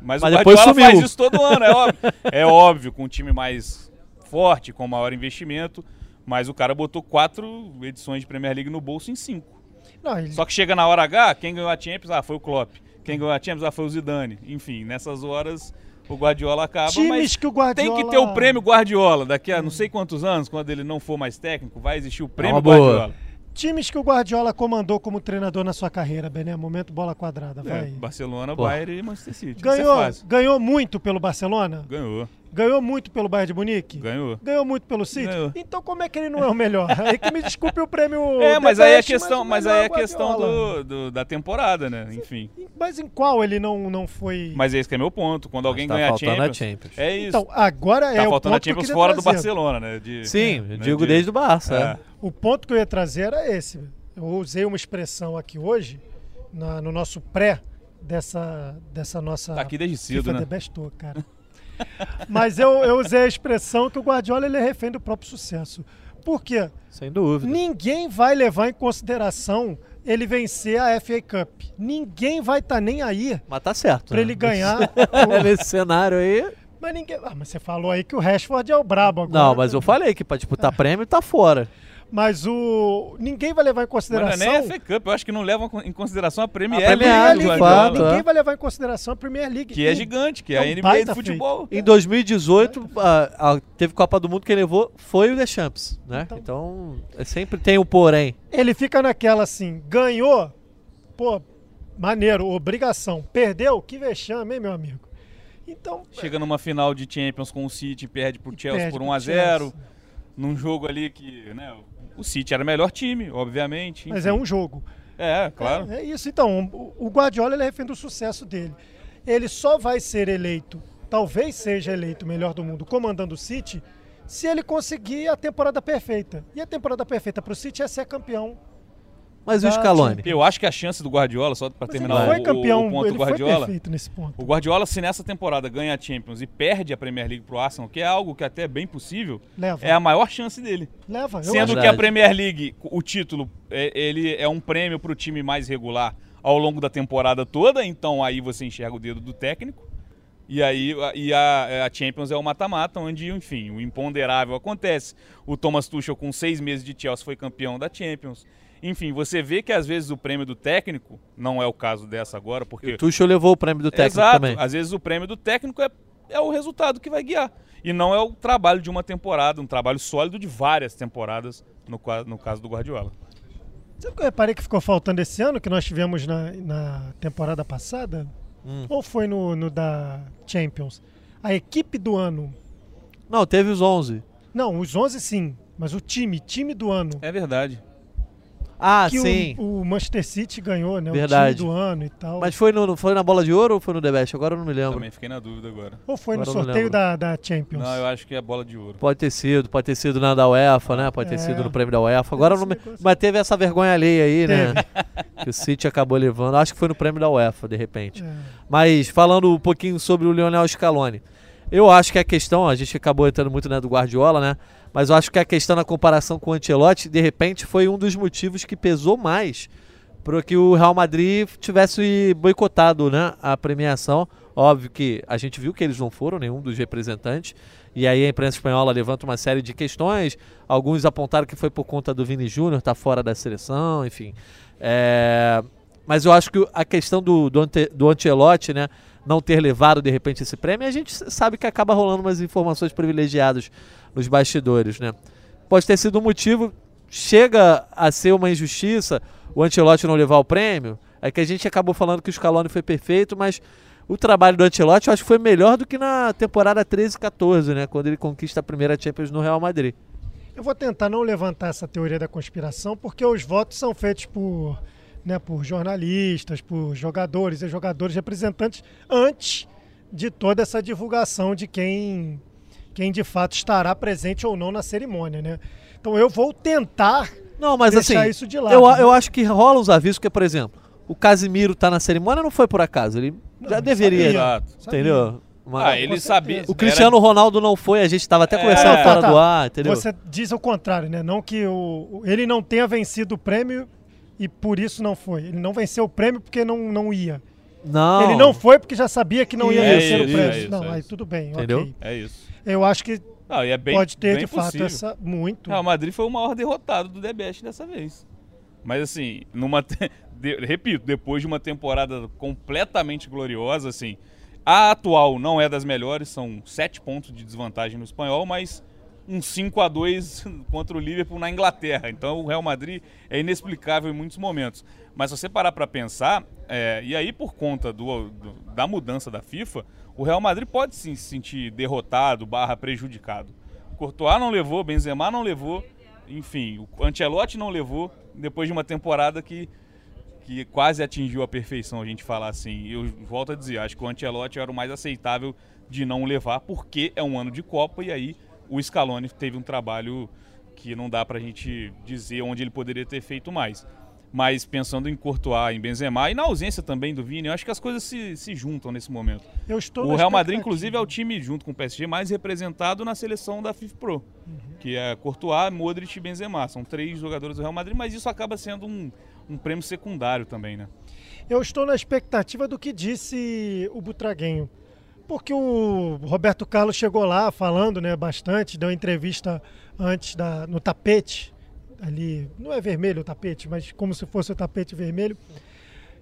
Mas, Mas o depois Guardiola sumiu. faz isso todo ano, é óbvio. é óbvio, com um time mais forte, com maior investimento, mas o cara botou quatro edições de Premier League no bolso em cinco. Não, ele- Só que chega na hora H, quem ganhou a Champions, ah, foi o Klopp. Quem ganhou a Champions, ah, foi o Zidane. Enfim, nessas horas o Guardiola acaba, times mas que o Guardiola... tem que ter o prêmio Guardiola. Daqui a não sei quantos anos, quando ele não for mais técnico, vai existir o prêmio uma boa. Times que o Guardiola comandou como treinador na sua carreira, Bené. Momento bola quadrada, É, vai. Barcelona, Pô. Bayern e Manchester City. É Ganhou, ganhou muito pelo Barcelona? Ganhou, Ganhou muito pelo Bayern de Munique? ganhou. Ganhou muito pelo City? Ganhou. Então como é que ele não é o melhor? Aí que me desculpe o prêmio É, mas aí é Best, questão, mas melhor aí é o questão do, do- da temporada, né? Enfim. Mas em qual ele não, não foi... Mas esse que é meu ponto. Quando alguém tá ganha a faltando a Champions, Champions. é isso. Então, agora tá é o faltando a ponto que eu Champions queria fora do trazer. Barcelona, né? De- Sim, né, eu digo de- desde o Barça. É. é. O ponto que eu ia trazer era esse. Eu usei uma expressão aqui hoje, na- no nosso pré dessa, dessa nossa Tá aqui desde cedo, FIFA né? The Best Tour, cara. Mas eu, eu usei a expressão que o Guardiola ele é refém do próprio sucesso. Por quê? Sem dúvida. Ninguém vai levar em consideração ele vencer a FA Cup. Ninguém vai estar tá nem aí Mas tá certo. para né? ele ganhar. Nesse cenário aí. mas ninguém. Ah, mas você falou aí que o Rashford é o brabo agora. Não, mas eu falei que pra disputar prêmio tá fora. Mas o ninguém vai levar em Mas não é consideração. nem a FA Cup, eu acho que não levam em consideração a Premier, A Premier League League, fato, ninguém é. vai levar em consideração a Premier League. que é E- gigante, que é É a NBA do futebol. Em 2018, a- a- teve Copa do Mundo, quem levou foi o The Champs, né? Então- Então, é sempre tem um porém. Ele fica naquela assim, ganhou, pô, maneiro, obrigação. Perdeu, que vexame, hein, meu amigo? Então, Chega numa final de Champions com o City, perde pro Chelsea perde por pro 1 a 0 Chelsea. num jogo ali que, né, o City era o melhor time, obviamente. Mas enfim. é um jogo. É, claro. É, é isso. Então, o, Guardiola ele é refém do sucesso dele. Ele só vai ser eleito, talvez seja eleito o melhor do mundo comandando o City, se ele conseguir a temporada perfeita. E a temporada perfeita para o City é ser campeão. Mas o Ah, Scaloni? Eu acho que a chance do Guardiola, só para Mas ele terminar foi o, campeão, o ponto ele do Guardiola, foi perfeito nesse ponto. o Guardiola se nessa temporada ganha a Champions e perde a Premier League pro Arsenal, que é algo que até é bem possível, Leva, é a maior chance dele. leva. Eu Sendo acho. que a Premier League, o título, é, ele é um prêmio para o time mais regular ao longo da temporada toda, então aí você enxerga o dedo do técnico. E aí a- e a, a Champions é o mata-mata, onde, enfim, o imponderável acontece. O Thomas Tuchel, com seis meses de Chelsea, foi campeão da Champions. Enfim, você vê que às vezes o prêmio do técnico, não é o caso dessa agora, porque O Tuchel levou o prêmio do técnico Exato. também. Às vezes o prêmio do técnico é, é o resultado que vai guiar. E não é o trabalho de uma temporada, um trabalho sólido de várias temporadas, no, no caso do Guardiola. Sabe o que eu reparei que ficou faltando esse ano, que nós tivemos na, na temporada passada? Hum. Ou foi no, no da Champions? A equipe do ano. Não, teve os 11. Não, os 11 sim, mas o time, time do ano. É verdade. Ah, que o- sim. O, Manchester City ganhou, né? Verdade. O time do ano e tal. Mas foi, no, foi na bola de ouro ou foi no The Best? Agora eu não me lembro. Também fiquei na dúvida agora. Ou foi no Agora não sorteio da, da Champions? Não, eu acho que é bola de ouro. Pode ter sido, pode ter sido na da UEFA, né? Pode ter É. sido no prêmio da UEFA. Agora eu não me... Mas teve essa vergonha alheia aí, né? que o City acabou levando. Acho que foi no prêmio da UEFA, de repente. É. Mas falando um pouquinho sobre o Lionel Scaloni, eu acho que a questão, a gente acabou entrando muito né, do Guardiola, né? Mas eu acho que a questão na comparação com o Ancelotti, de repente, foi um dos motivos que pesou mais para que o Real Madrid tivesse boicotado né, a premiação. Óbvio que a gente viu que eles não foram, nenhum dos representantes. E aí a imprensa espanhola levanta uma série de questões. Alguns apontaram que foi por conta do Vini Júnior estar fora da seleção, enfim. É, Mas eu acho que a questão do, do, ante, do Ancelotti, né, não ter levado de repente esse prêmio, a gente sabe que acaba rolando umas informações privilegiadas nos bastidores, né? Pode ter sido um motivo, chega a ser uma injustiça o Ancelotti não levar o prêmio, é que a gente acabou falando que o Scaloni foi perfeito, mas o trabalho do Ancelotti eu acho que foi melhor do que na temporada 13 14, né, quando ele conquista a primeira Champions no Real Madrid. Eu vou tentar não levantar essa teoria da conspiração, porque os votos são feitos por, né, por jornalistas, por jogadores e jogadores representantes antes de toda essa divulgação de quem, quem de fato estará presente ou não na cerimônia, né? Então eu vou tentar Não, mas deixar assim, isso de lado. eu, né? eu acho que rola uns avisos, porque, por exemplo, o Casimiro tá na cerimônia não foi por acaso, ele já Não, deveria, sabia. Entendeu? Uma- Ah, ele sabia. O Cristiano Ronaldo não foi, a gente estava até É. conversando Não, fora tá, do tá. ar, entendeu? Você diz o contrário, né? Não que o, ele não tenha vencido o prêmio e por isso não foi. Ele não venceu o prêmio porque não, não ia. Não. Ele não foi porque já sabia que não ia Isso, vencer o prêmio. é isso, não, é aí tudo bem, Entendeu? ok. É isso. Eu acho que é bem, pode ter de fato possível. essa muito. Real Madrid foi o maior derrotado do Debest dessa vez. Mas assim, numa te- de- repito, depois de uma temporada completamente gloriosa, assim, a atual não é das melhores, são sete pontos de desvantagem no espanhol, mas um 5 a 2 contra o Liverpool na Inglaterra. Então o Real Madrid é inexplicável em muitos momentos. Mas se você parar para pensar, é, e aí por conta do- do- da mudança da FIFA, o Real Madrid pode sim se sentir derrotado, barra prejudicado. Courtois não levou, Benzema não levou, enfim, o Ancelotti não levou, depois de uma temporada que, que quase atingiu a perfeição, a gente falar assim. Eu volto a dizer, acho que o Ancelotti era o mais aceitável de não levar, porque é um ano de Copa e aí o Scaloni teve um trabalho que não dá pra gente dizer onde ele poderia ter feito mais. Mas pensando em Courtois, em Benzema e na ausência também do Vini, eu acho que as coisas se, se juntam nesse momento. Eu estou o Real Madrid, inclusive, é o time, junto com o PSG, mais representado na seleção da FIFA Pro, que é Courtois, Modric e Benzema. São três jogadores do Real Madrid, mas isso acaba sendo um, um prêmio secundário também, né? Eu estou na expectativa do que disse o Butraguenho. Porque o Roberto Carlos chegou lá falando né, bastante, deu entrevista antes da, no tapete, ali, não é vermelho o tapete, mas como se fosse o tapete vermelho,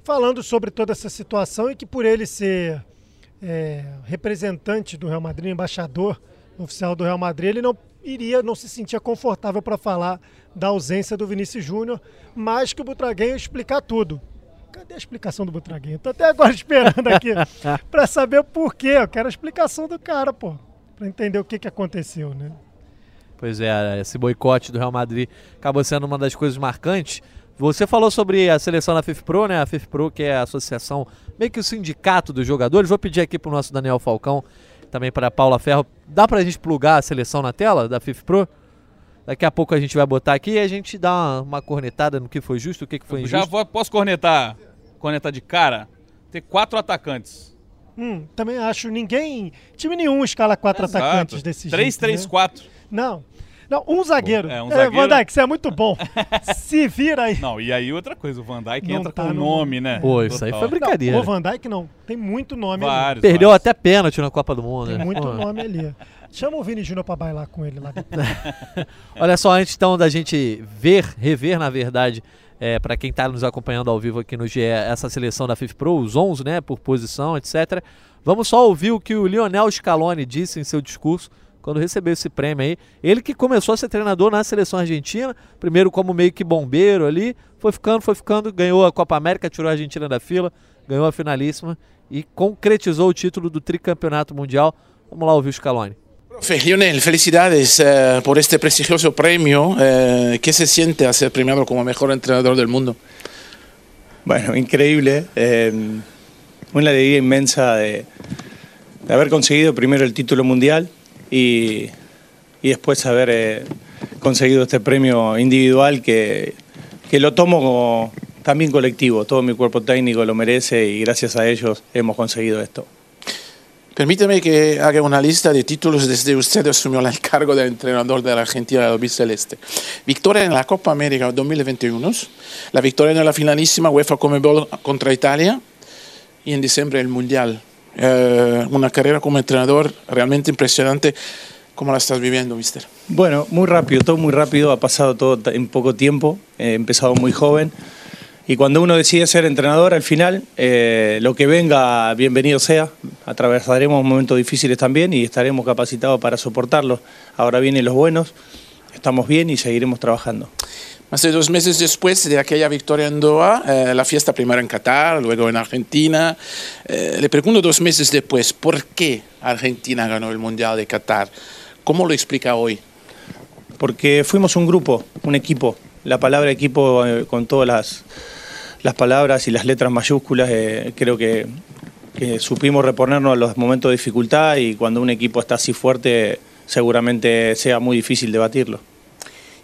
falando sobre toda essa situação e que por ele ser é, representante do Real Madrid, embaixador oficial do Real Madrid, ele não iria, não se sentia confortável para falar da ausência do Vinícius Júnior, mas que o Butraguenho explicar tudo. Cadê a explicação do Butraguinho? Tô até agora esperando aqui para saber o porquê. Eu quero a explicação do cara, pô. Pra entender o que, que aconteceu, né? Pois é, esse boicote do Real Madrid acabou sendo uma das coisas marcantes. Você falou sobre a seleção da FIFPro, né? A FIFPro, que é a associação, meio que o sindicato dos jogadores. Vou pedir aqui para o nosso Daniel Falcão, também para a Paula Ferro. Dá para a gente plugar a seleção na tela da FIFPro? Daqui a pouco a gente vai botar aqui e a gente dá uma, uma cornetada no que foi justo, o que, que foi injusto. Já vou, posso cornetar, cornetar de cara? Ter quatro atacantes. Hum, também acho. Ninguém, time nenhum escala quatro Exato. atacantes desses. 3-3-4. Né? Não. Não, um zagueiro. É, um É, zagueiro. Van Dijk, você é muito bom. Se vira aí. Não, e aí outra coisa, o Van Dijk Não entra tá com o no- nome, né? Pô, isso aí Total. foi brincadeira. Não, o Van Dijk não. Tem muito nome ali. Vários. Perdeu vários. até pênalti na Copa do Mundo. Tem né? muito Pô. nome ali. Chama o Vini Júnior pra bailar com ele lá dentro. Olha só, antes então da gente ver, rever na verdade, é, para quem está nos acompanhando ao vivo aqui no GE, essa seleção da FIFA Pro, os 11, né, por posição, etc. Vamos só ouvir o que o Lionel Scaloni disse em seu discurso quando recebeu esse prêmio aí. Ele que começou a ser treinador na seleção argentina, primeiro como meio que bombeiro ali, foi ficando, foi ficando, ganhou a Copa América, tirou a Argentina da fila, ganhou a finalíssima e concretizou o título do tricampeonato mundial. Vamos lá ouvir o Scaloni. Profe, Lionel, felicidades eh, por este prestigioso premio. Eh, ¿Qué se siente a ser premiado como mejor entrenador del mundo? Bueno, increíble. eh, una alegría inmensa de, de haber conseguido primero el título mundial y, y después haber eh, conseguido este premio individual que, que lo tomo como también colectivo. Todo mi cuerpo técnico lo merece y gracias a ellos hemos conseguido esto. Permíteme que haga una lista de títulos desde usted asumió el cargo de entrenador de la Argentina del Albiceleste. Victoria en la Copa América 2021, la victoria en la finalísima UEFA Comebol contra Italia y en diciembre el Mundial. Eh, una carrera como entrenador realmente impresionante. ¿Cómo la estás viviendo, mister? Bueno, muy rápido, todo muy rápido, ha pasado todo en poco tiempo, he empezado muy joven y cuando uno decide ser entrenador, al final, eh, lo que venga, bienvenido sea, atravesaremos momentos difíciles también y estaremos capacitados para soportarlos. Ahora vienen los buenos, estamos bien y seguiremos trabajando. De dos meses después de aquella victoria en Doha, eh, la fiesta primero en Qatar, luego en Argentina. Eh, le pregunto dos meses después, ¿por qué Argentina ganó el Mundial de Qatar? ¿Cómo lo explica hoy? Porque fuimos un grupo, un equipo. La palabra equipo eh, con todas las, las palabras y las letras mayúsculas, eh, creo que, que supimos reponernos a los momentos de dificultad y cuando un equipo está así fuerte seguramente sea muy difícil debatirlo.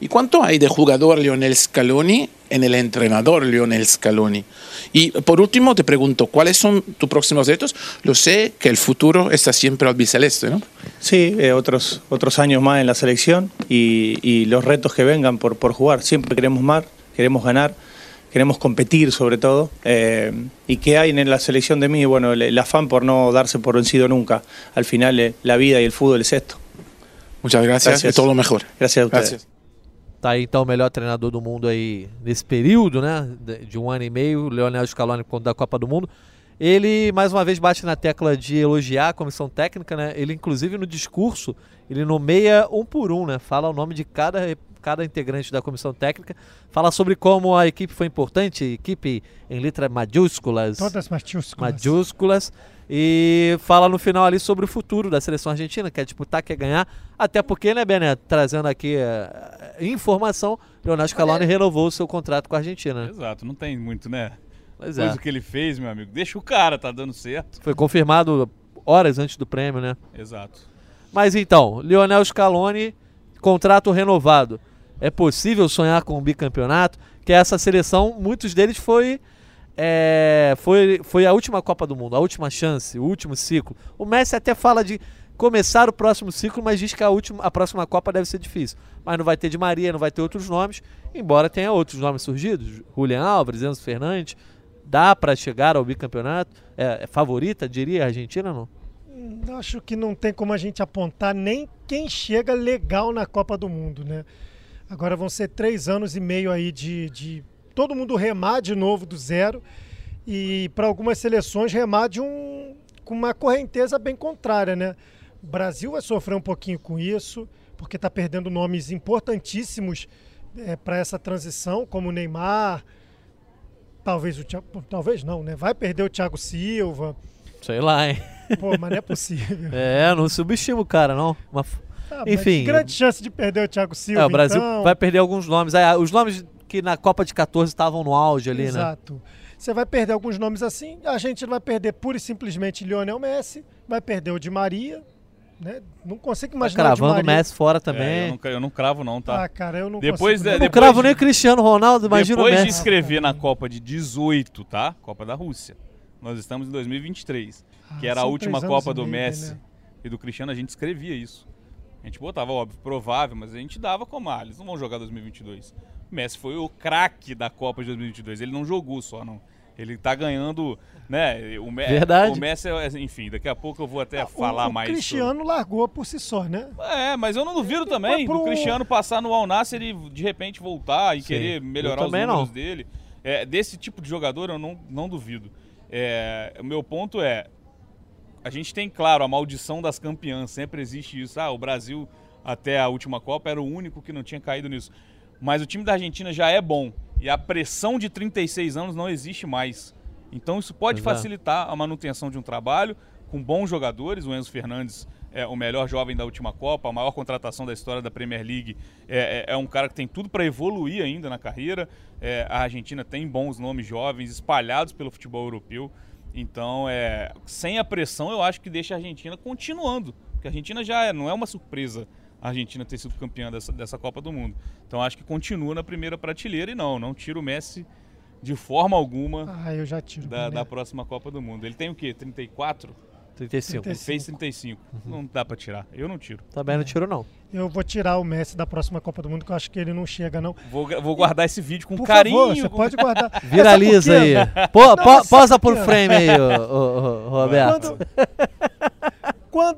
¿Y cuánto hay de jugador Lionel Scaloni en el entrenador Lionel Scaloni? Y por último te pregunto, ¿cuáles son tus próximos retos? Lo sé que el futuro está siempre al biceleste, ¿no? Sí, eh, otros, otros años más en la selección y, y los retos que vengan por, por jugar. Siempre queremos más, queremos ganar, queremos competir sobre todo. eh, ¿Y qué hay en la selección de mí? Bueno, el, el afán por no darse por vencido nunca. Al final eh, la vida y el fútbol es esto. Muchas gracias, Gracias. y todo lo mejor. Gracias a ustedes. Gracias. Tá aí então o melhor treinador do mundo aí nesse período, né? De um ano e meio, Leonel Scaloni por conta da Copa do Mundo. Ele mais uma vez bate na tecla de elogiar a comissão técnica, né? Ele inclusive no discurso, ele nomeia um por um, né? Fala o nome de cada cada integrante da comissão técnica, fala sobre como a equipe foi importante, equipe em letras majúsculas, Todas maiúsculas. majúsculas e fala no final ali sobre o futuro da seleção argentina, quer disputar, quer ganhar, até porque, né, Bené, trazendo aqui eh, informação, Leonardo Scaloni renovou o seu contrato com a Argentina. né? Exato, não tem muito, né? Pois Depois é, do que ele fez, meu amigo. Deixa o cara, tá dando certo. foi confirmado horas antes do prêmio, né? Exato. Mas então, Lionel Scaloni, contrato renovado. É possível sonhar com um bicampeonato? que essa seleção, muitos deles foi, é, foi, foi a última Copa do Mundo, a última chance, o último ciclo. O Messi até fala de começar o próximo ciclo, mas diz que a, última, a próxima Copa deve ser difícil. Mas não vai ter de Maria, não vai ter outros nomes, embora tenha outros nomes surgidos. Julian Alves, Enzo Fernandes. Dá para chegar ao bicampeonato? É, é favorita, diria a Argentina não? Hum, Acho que não tem como a gente apontar nem quem chega legal na Copa do Mundo, né? Agora vão ser três anos e meio aí de, de todo mundo remar de novo do zero e para algumas seleções remar de um, com uma correnteza bem contrária, né? O Brasil vai sofrer um pouquinho com isso, porque está perdendo nomes importantíssimos é, para essa transição, como o Neymar, talvez o Thiago, talvez não, né? Vai perder o Thiago Silva. Sei lá, hein? Pô, mas não é possível. É, não subestima o cara, não. Uma... Ah, Enfim. grande chance de perder o Thiago Silva. É, o Brasil então. vai perder alguns nomes. Ah, os nomes que na Copa de 14 estavam no auge ali, né? Exato. Você vai perder alguns nomes assim. A gente vai perder pura e simplesmente Lionel Messi, vai perder o Di Maria, né? Não consigo Tá imaginar Di cravando o. Messi fora É, eu, também. não, eu não cravo não, tá? Ah, cara, eu não Depois consigo. de- não não. depois cravo de- nem o Cristiano Ronaldo, imagina Depois o de Messi. escrever na Copa de 18, tá? Copa da Rússia. Nós estamos em 2023, que Ah, era a última Copa do meio, Messi né? e do Cristiano, a gente escrevia isso. A gente botava, óbvio, provável, mas a gente dava como, ah, eles não vão jogar 2022. O Messi foi o craque da Copa de 2022, ele não jogou só, não. Ele tá ganhando, né? O, Me- Verdade. O Messi, é, enfim, daqui a pouco eu vou até O- falar o mais. sobre- Cristiano largou por si só, né? é, mas eu não duvido também pro- do Cristiano passar no Al Nassr e de repente voltar e Sim, querer melhorar os também números não. dele. É, desse tipo de jogador eu não, não duvido. É, o meu ponto é, a gente tem, claro, a maldição das campeãs, sempre existe isso. Ah, o Brasil até a última Copa era o único que não tinha caído nisso. Mas o time da Argentina já é bom e a pressão de 36 anos não existe mais. Então isso pode Exato. facilitar a manutenção de um trabalho com bons jogadores. O Enzo Fernandes é o melhor jovem da última Copa, a maior contratação da história da Premier League. É, é- é um cara que tem tudo para evoluir ainda na carreira. É, a Argentina tem bons nomes jovens espalhados pelo futebol europeu. Então, é, sem a pressão, eu acho que deixa a Argentina continuando. Porque a Argentina já é, não é uma surpresa a Argentina ter sido campeã dessa, dessa Copa do Mundo. Então, acho que continua na primeira prateleira e não, não tira o Messi de forma alguma Ah, eu já tiro. da, da próxima Copa do Mundo. Ele tem o quê? 34? 35. Ele fez 35. Não dá pra tirar. Eu não tiro. Também não tiro, não. Eu vou tirar o Messi da próxima Copa do Mundo, que eu acho que ele não chega, não. Vou, vou guardar esse vídeo com Por carinho. favor, você pode guardar. Viraliza aí. po- sabe posa por frame aí, ô, ô, ô, Roberto. Quando,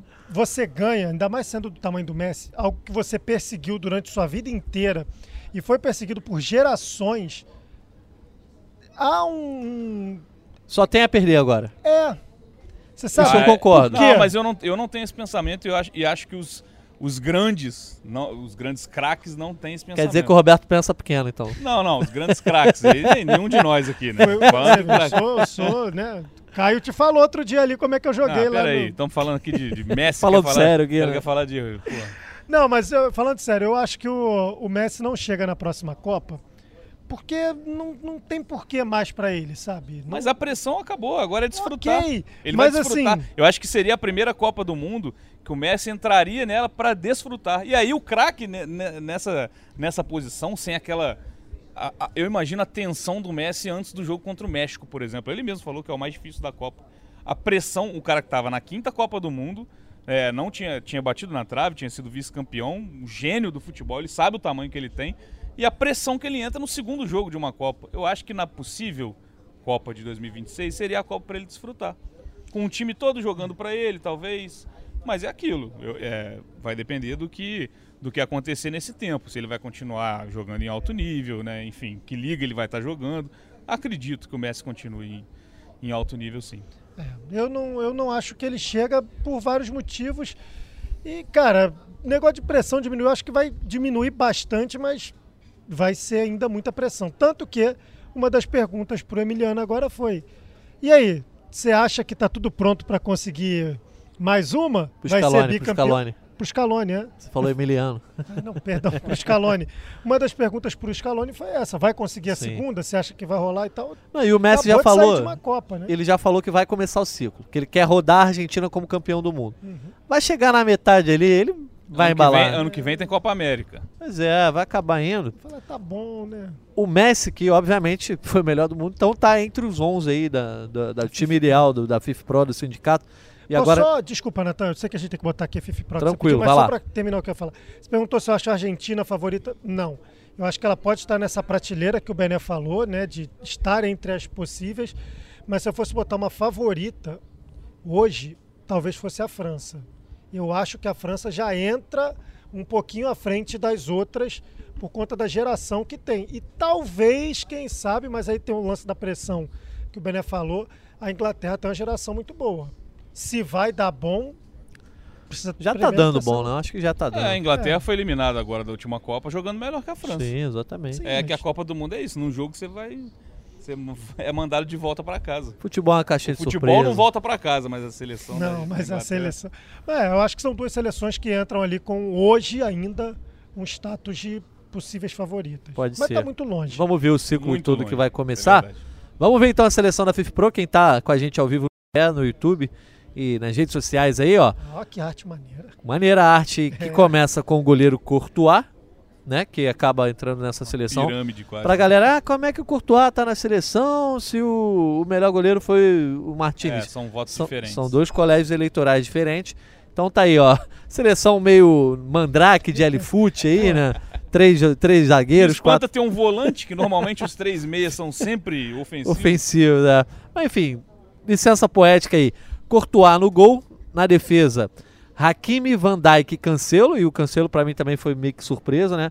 quando você ganha, ainda mais sendo do tamanho do Messi, algo que você perseguiu durante sua vida inteira e foi perseguido por gerações, há um. Só tem a perder agora. É. Você sabe? Isso eu concordo. Não, mas eu não, eu não tenho esse pensamento e eu acho, e acho que os, os grandes, não, os grandes craques não têm esse pensamento. Quer dizer que o Roberto pensa pequeno, então. Não, não, os grandes craques. Nenhum de nós aqui, né? Eu, eu sou, eu sou, né? Caio te falou outro dia ali como é que eu joguei Ah, lá peraí, no... estamos falando aqui de, de Messi. Falando falar, sério quer- né? quer falar de... pô. Não, mas eu- falando sério, eu acho que o, o Messi não chega na próxima Copa porque não, não tem porquê mais pra ele, sabe? Não- Mas a pressão acabou, agora é desfrutar. Ok, Ele mas vai desfrutar. assim- Eu acho que seria a primeira Copa do Mundo que o Messi entraria nela para desfrutar. E aí o craque ne- ne- nessa, nessa posição, sem aquela. a- a- eu imagino a tensão do Messi antes do jogo contra o México, por exemplo. Ele mesmo falou que é o mais difícil da Copa. A pressão, o cara que estava na quinta Copa do Mundo, é, não tinha, tinha batido na trave, tinha sido vice-campeão, um gênio do futebol, ele sabe o tamanho que ele tem. E a pressão que ele entra no segundo jogo de uma Copa. Eu acho que na possível Copa de 2026 seria a Copa para ele desfrutar. Com o time todo jogando para ele, talvez. Mas é aquilo. Eu- é, vai depender do que, do que acontecer nesse tempo. Se ele vai continuar jogando em alto nível, né? Enfim, que liga ele vai estar jogando. Acredito que o Messi continue em, em alto nível, sim. É, eu, não, eu não acho que ele chega por vários motivos. E, cara, negócio de pressão diminuiu, acho que vai diminuir bastante, mas vai ser ainda muita pressão. Tanto que uma das perguntas pro Emiliano agora foi: e aí, você acha que tá tudo pronto para conseguir mais uma? Pro vai Scaloni, ser pro bicampeão? Scaloni. Pro Scaloni, é? Você falou Emiliano. Ah, Não, perdão, pro Scaloni. Uma das perguntas pro Scaloni foi essa: vai conseguir a Sim. segunda? Você acha que vai rolar e tal? Não, e o Messi Acabou já falou. de uma Copa, né? Ele já falou que vai começar o ciclo. Que ele quer rodar a Argentina como campeão do mundo. Uhum. Vai chegar na metade ali, ele vai ano embalar. Que vem, ano que vem tem Copa América. Pois é, vai acabar indo. Fala, tá bom, né? O Messi, que obviamente foi o melhor do mundo, então tá entre os 11 aí da, da, da time ideal do, da FIFA Pro, do sindicato. E Pô, agora, só, desculpa, Natan, eu sei que a gente tem que botar aqui a FIFA Pro. Tranquilo, pediu, mas vai só lá. pra terminar o que eu ia falar. Você perguntou se eu acho a Argentina favorita. Não. Eu acho que ela pode estar nessa prateleira que o Bené falou, né? De estar entre as possíveis. Mas se eu fosse botar uma favorita, hoje, talvez fosse a França. Eu acho que a França já entra um pouquinho à frente das outras por conta da geração que tem. E talvez, quem sabe, mas aí tem o lance da pressão que o Bené falou, a Inglaterra tem uma geração muito boa. Se vai dar bom, precisa já tá dando bom, né? Acho que já tá dando. É, a Inglaterra foi eliminada agora da última Copa jogando melhor que a França. Sim, exatamente. Sim. É que a mas- Copa do Mundo é isso. Num jogo você vai. Você é mandado de volta pra casa. Futebol é uma caixinha O de futebol surpresa. não volta pra casa, mas a seleção. Não, mas a seleção. É, eu acho que são duas seleções que entram ali com hoje ainda um status de possíveis favoritas. Pode mas ser. tá muito longe. Vamos ver o ciclo Muito todo longe, que vai é começar. verdade. Vamos ver então a seleção da FIFA Pro, quem tá com a gente ao vivo é no YouTube e nas redes sociais aí, ó. Ó, que arte maneira. Maneira arte É. que começa com o goleiro Courtois, né? Que acaba entrando nessa seleção. Pirâmide quase. Pra galera, ah, como é que o Courtois tá na seleção se o, o melhor goleiro foi o É, Martínez? são votos são, diferentes. são dois colégios eleitorais diferentes. Então tá aí, ó. Seleção meio mandrake de L-Foot aí, né? Três, três zagueiros, quatro Espanta ter um volante, que normalmente os três meias são sempre ofensivos. ofensivos, né? Mas enfim, licença poética aí. Courtois no gol, na defesa. Hakimi, Van Dijk e Cancelo. E o Cancelo pra mim também foi meio que surpresa, né?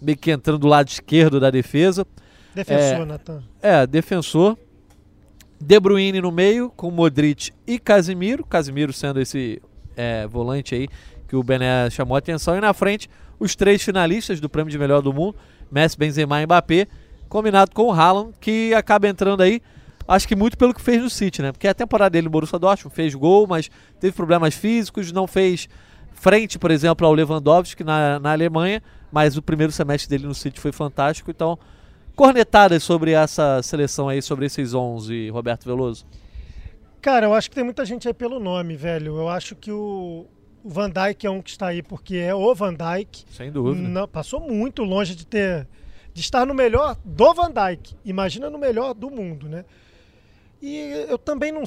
Meio que entrando do lado esquerdo da defesa. Defensor, É. Natan. É, defensor. De Bruyne no meio, com Modric e Casimiro. Casimiro sendo esse é, volante aí que o Bené chamou a atenção. E na frente, os três finalistas do prêmio de melhor do mundo: Messi, Benzema e Mbappé. Combinado com o Haaland, que acaba entrando aí. Acho que muito pelo que fez no City, né? Porque a temporada dele no Borussia Dortmund fez gol, mas teve problemas físicos, não fez frente, por exemplo, ao Lewandowski na, na Alemanha, mas o primeiro semestre dele no City foi fantástico. Então, cornetadas sobre essa seleção aí, sobre esses 11, Roberto Veloso? Cara, eu acho que tem muita gente aí pelo nome, velho. Eu acho que o, o Van Dijk é um que está aí porque é o Van Dijk. Sem dúvida. Não, passou muito longe de ter de estar no melhor do Van Dijk. Imagina no melhor do mundo, né? E eu também não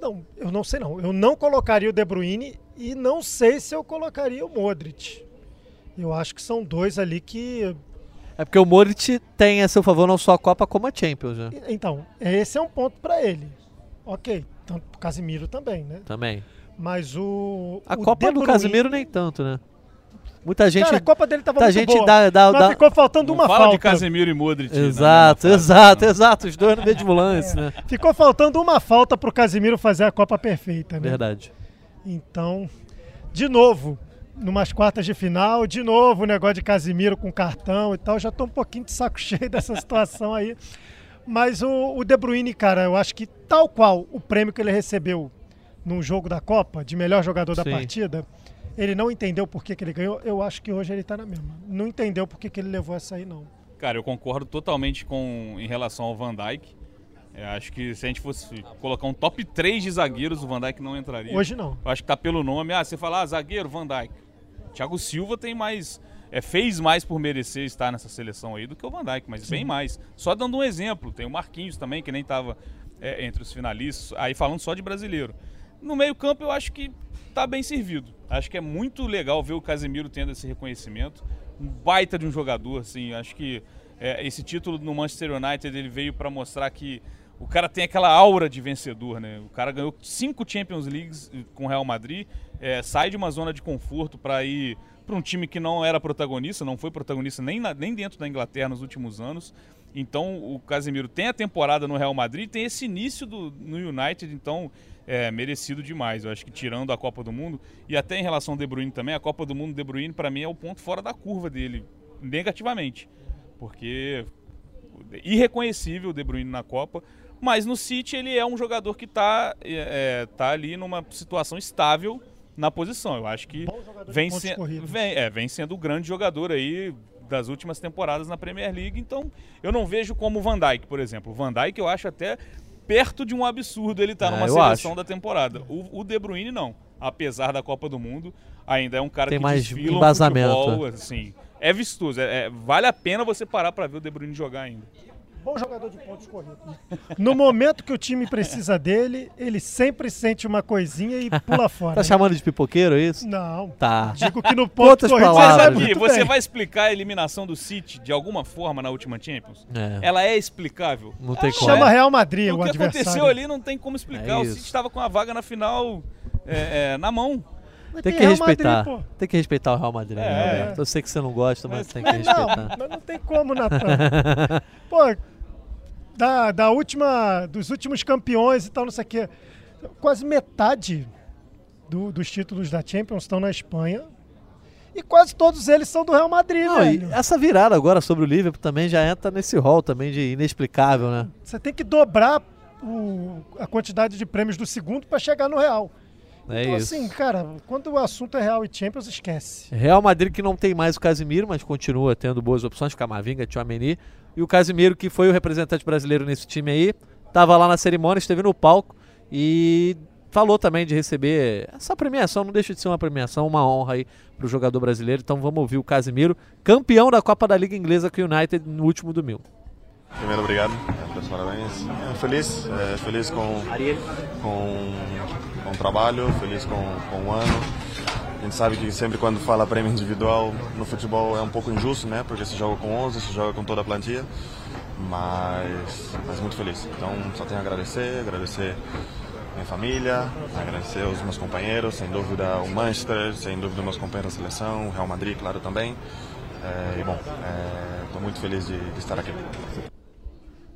não, eu não sei não. Eu não colocaria o De Bruyne e não sei se eu colocaria o Modric. Eu acho que são dois ali que É porque o Modric tem a seu favor não só a Copa como a Champions, né? então, esse é um ponto para ele. OK, tanto o Casimiro também, né? Também. Mas o A o Copa De do Bruyne- Casimiro nem tanto, né? Muita gente. Cara, a Copa dele tava muita muito gente boa. dá, dá, mas dá- ficou faltando Não uma fala de falta. Casemiro e Modric. na Exato, exato, não. exato. Os dois no mesmo lance, né? Ficou faltando uma falta pro Casimiro fazer a Copa perfeita, né? Verdade. Então, de novo, numas quartas de final, de novo o negócio de Casimiro com cartão e tal. Já tô um pouquinho de saco cheio dessa situação aí. Mas o, o De Bruyne, cara, eu acho que tal qual o prêmio que ele recebeu num jogo da Copa, de melhor jogador da Sim. partida, ele não entendeu por que, que ele ganhou. Eu acho que hoje ele tá na mesma. Não entendeu por que, que ele levou essa aí, não. Cara, eu concordo totalmente com em relação ao Van Dijk. Eu acho que se a gente fosse colocar um top 3 de zagueiros, o Van Dijk não entraria. Hoje não. Eu acho que tá pelo nome. Ah, você fala, ah, zagueiro, Van Dijk. Thiago Silva tem mais. É, fez mais por merecer estar nessa seleção aí do que o Van Dijk, mas bem mais. Só dando um exemplo, tem o Marquinhos também, que nem estava entre os finalistas. Aí falando só de brasileiro. No meio-campo, eu acho que tá bem servido. Acho que é muito legal ver o Casemiro tendo esse reconhecimento. Um baita de um jogador, assim. Acho que é, esse título no Manchester United ele veio para mostrar que o cara tem aquela aura de vencedor, né? O cara ganhou cinco Champions Leagues com o Real Madrid, é, sai de uma zona de conforto para ir para um time que não era protagonista, não foi protagonista nem, na- nem dentro da Inglaterra nos últimos anos. Então o Casemiro tem a temporada no Real Madrid, tem esse início do, no United, então é merecido demais. Eu acho que tirando a Copa do Mundo e até em relação ao De Bruyne também, a Copa do Mundo De Bruyne para mim é o ponto fora da curva dele, negativamente, porque irreconhecível o De Bruyne na Copa, mas no City ele é um jogador que está é, tá ali numa situação estável na posição. Eu acho que vem, se- vem, é, vem sendo o grande jogador aí das últimas temporadas na Premier League. Então eu não vejo como o Van Dijk, por exemplo. O Van Dijk eu acho até perto de um absurdo ele estar Ah, numa seleção acho. da temporada. O, o De Bruyne não. Apesar da Copa do Mundo, ainda é um cara Tem que mais desfila um embasamento, futebol, assim, é vistoso. É, é- vale a pena você parar pra ver o De Bruyne jogar ainda. Bom jogador de pontos corridos. No momento que o time precisa dele, ele sempre sente uma coisinha e pula fora. Tá chamando de pipoqueiro, é isso? Não. Tá. Digo que no ponto Outras corrido palavras. Mas muito você bem. vai explicar a eliminação do City de alguma forma na última Champions? É. Ela é explicável? Não tem como. Chama é. Real Madrid, O o que adversário. aconteceu ali não tem como explicar. É o. City estava com a vaga na final é, é, na mão. Mas Tem que Real respeitar. Madrid, tem que respeitar o Real Madrid, né, É. Roberto? Eu sei que você não gosta, mas tem que Mas não, respeitar. mas não tem como, Natan. Pô, da, da última, dos últimos campeões e tal, não sei o quê, quase metade do- dos títulos da Champions estão na Espanha. E quase todos eles são do Real Madrid, Não, velho. essa virada agora sobre o Liverpool também já entra nesse rol também de inexplicável, né? Você tem que dobrar o- a quantidade de prêmios do segundo para chegar no Real. É então, isso. assim, cara, quando o assunto é Real e Champions, esquece. Real Madrid que não tem mais o Casimiro, mas continua tendo boas opções, Camavinga, Tchouameni. E o Casimiro, que foi o representante brasileiro nesse time aí, estava lá na cerimônia, esteve no palco e falou também de receber essa premiação, não deixa de ser uma premiação, uma honra aí para o jogador brasileiro. Então vamos ouvir o Casimiro, campeão da Copa da Liga Inglesa com o United no último domingo. Primeiro, obrigado pelos parabéns. Eh, Feliz, eh, feliz com, com, com o trabalho, feliz com, com o ano. Gente sabe que sempre quando fala prêmio individual no futebol é um pouco injusto, né? Porque se joga com 11, se joga com toda a plantilha. Mas, mas muito feliz. Então só tenho a agradecer, agradecer minha família, agradecer os meus companheiros, sem dúvida o Manchester, sem dúvida meus companheiros da seleção, o Real Madrid, claro também. Eh, e bom, estou muito feliz de, de estar aqui.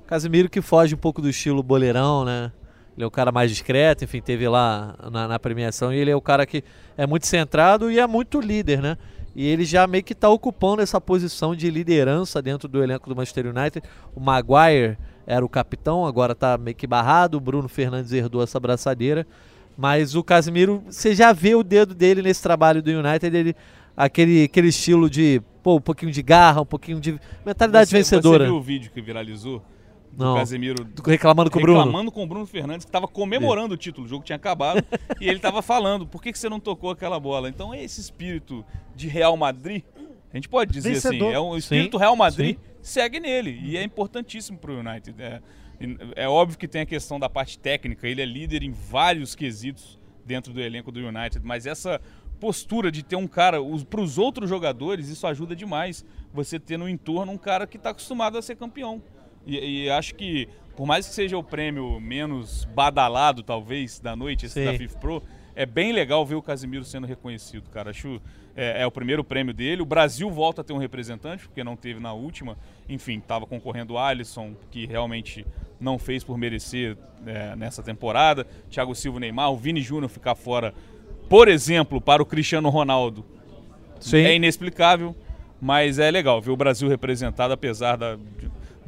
Casimiro que foge um pouco do estilo boleirão, né? Ele é o cara mais discreto, enfim, teve lá na, na premiação e ele é o cara que é muito centrado e é muito líder, né? E ele já meio que está ocupando essa posição de liderança dentro do elenco do Manchester United. O Maguire era o capitão, agora está meio que barrado. O Bruno Fernandes herdou essa braçadeira. Mas o Casimiro, você já vê o dedo dele nesse trabalho do United, ele, aquele, aquele estilo de pô, um pouquinho de garra, um pouquinho de mentalidade Você- vencedora. Você viu o vídeo que viralizou? Do Não. Casemiro Reclamando com o Bruno. reclamando com o Bruno Fernandes, que estava comemorando o título. O jogo tinha acabado e ele estava falando: por que, que você não tocou aquela bola? Então, esse espírito de Real Madrid, a gente pode dizer Vencedor. assim: é um espírito Real Madrid, segue nele. E é importantíssimo para o United. É, é óbvio que tem a questão da parte técnica, ele é líder em vários quesitos dentro do elenco do United, mas essa postura de ter um cara, para os outros jogadores, isso ajuda demais. Você ter no entorno um cara que está acostumado a ser campeão. E, e acho que, por mais que seja o prêmio menos badalado, talvez, da noite, esse Sim. da FIFA Pro, é bem legal ver o Casimiro sendo reconhecido, cara. Acho é, é o primeiro prêmio dele. O Brasil volta a ter um representante, porque não teve na última. Enfim, estava concorrendo o Alisson, que realmente não fez por merecer é, nessa temporada. Thiago Silva Neymar, o Vini Júnior ficar fora, por exemplo, para o Cristiano Ronaldo. Sim. É inexplicável, mas é legal ver o Brasil representado, apesar da.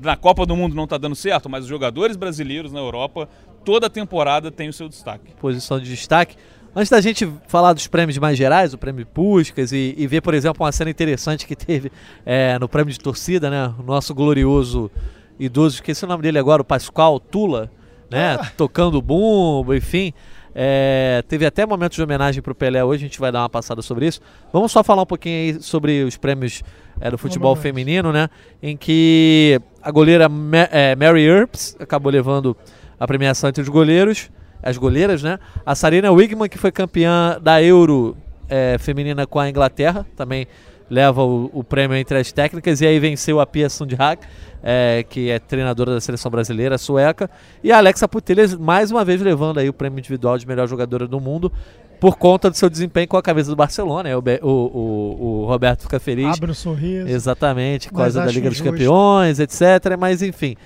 Na Copa do Mundo não tá dando certo, mas os jogadores brasileiros na Europa, toda temporada tem o seu destaque. posição de destaque. Antes da gente falar dos prêmios mais gerais, o prêmio Puskas, e, e ver, por exemplo, uma cena interessante que teve é, no prêmio de torcida, né? O nosso glorioso idoso, esqueci o nome dele agora, o Pascoal Tula, né? Tocando bumbo, enfim. É, teve até momentos de homenagem para o Pelé hoje, a gente vai dar uma passada sobre isso. Vamos só falar um pouquinho aí sobre os prêmios é, do futebol feminino, né? Em que a goleira Ma é, Mary Earps acabou levando a premiação entre os goleiros, as goleiras, né? A Sarina Wigman, que foi campeã da Euro é, feminina com a Inglaterra, também leva o, o prêmio entre as técnicas e aí venceu a Pia Sundhag, é, que é treinadora da seleção brasileira, sueca, e a Alexa Putellas mais uma vez levando aí o prêmio individual de melhor jogadora do mundo por conta do seu desempenho com a camisa do Barcelona. né? O, o, o- o Roberto fica feliz. Abre um sorriso. Exatamente, por causa da Liga dos justo. Campeões, etc. Mas enfim.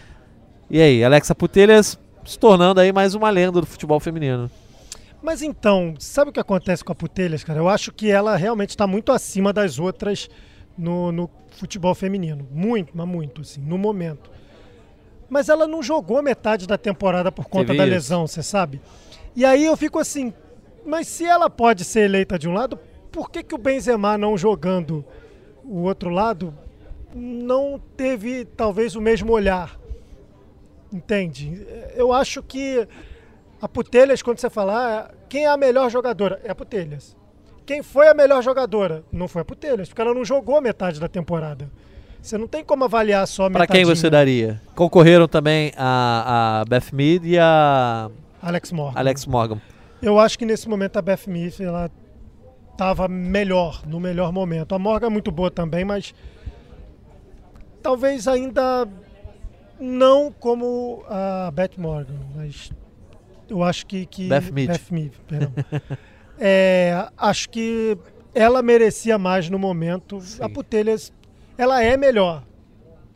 E aí, Alexa Putellas se tornando aí mais uma lenda do futebol feminino. Mas então, sabe o que acontece com a Putelhas, cara? Eu acho que ela realmente está muito acima das outras no, no futebol feminino. Muito, mas muito, assim, no momento. Mas ela não jogou metade da temporada por conta Teve da lesão, você sabe? E aí eu fico assim, mas se ela pode ser eleita de um lado, por que, que o Benzema não jogando o outro lado não teve talvez o mesmo olhar? Entende? Eu acho que a Putelhas, quando você falar, quem é a melhor jogadora? É a Putelhas. quem foi a melhor jogadora? Não foi a Putelhas, porque ela não jogou metade da temporada. Você não tem como avaliar só Para quem você daria? Concorreram também a, a Beth Mead e a Alex Morgan. Alex Morgan. Eu acho que nesse momento a Beth Mead ela estava melhor, no melhor momento. A Morgan é muito boa também, mas talvez ainda não como a Beth Morgan, mas eu acho que. que Beth Mead. Beth Mead, perdão. é, acho que ela merecia mais no momento. Sim. A Putelhas, ela é melhor.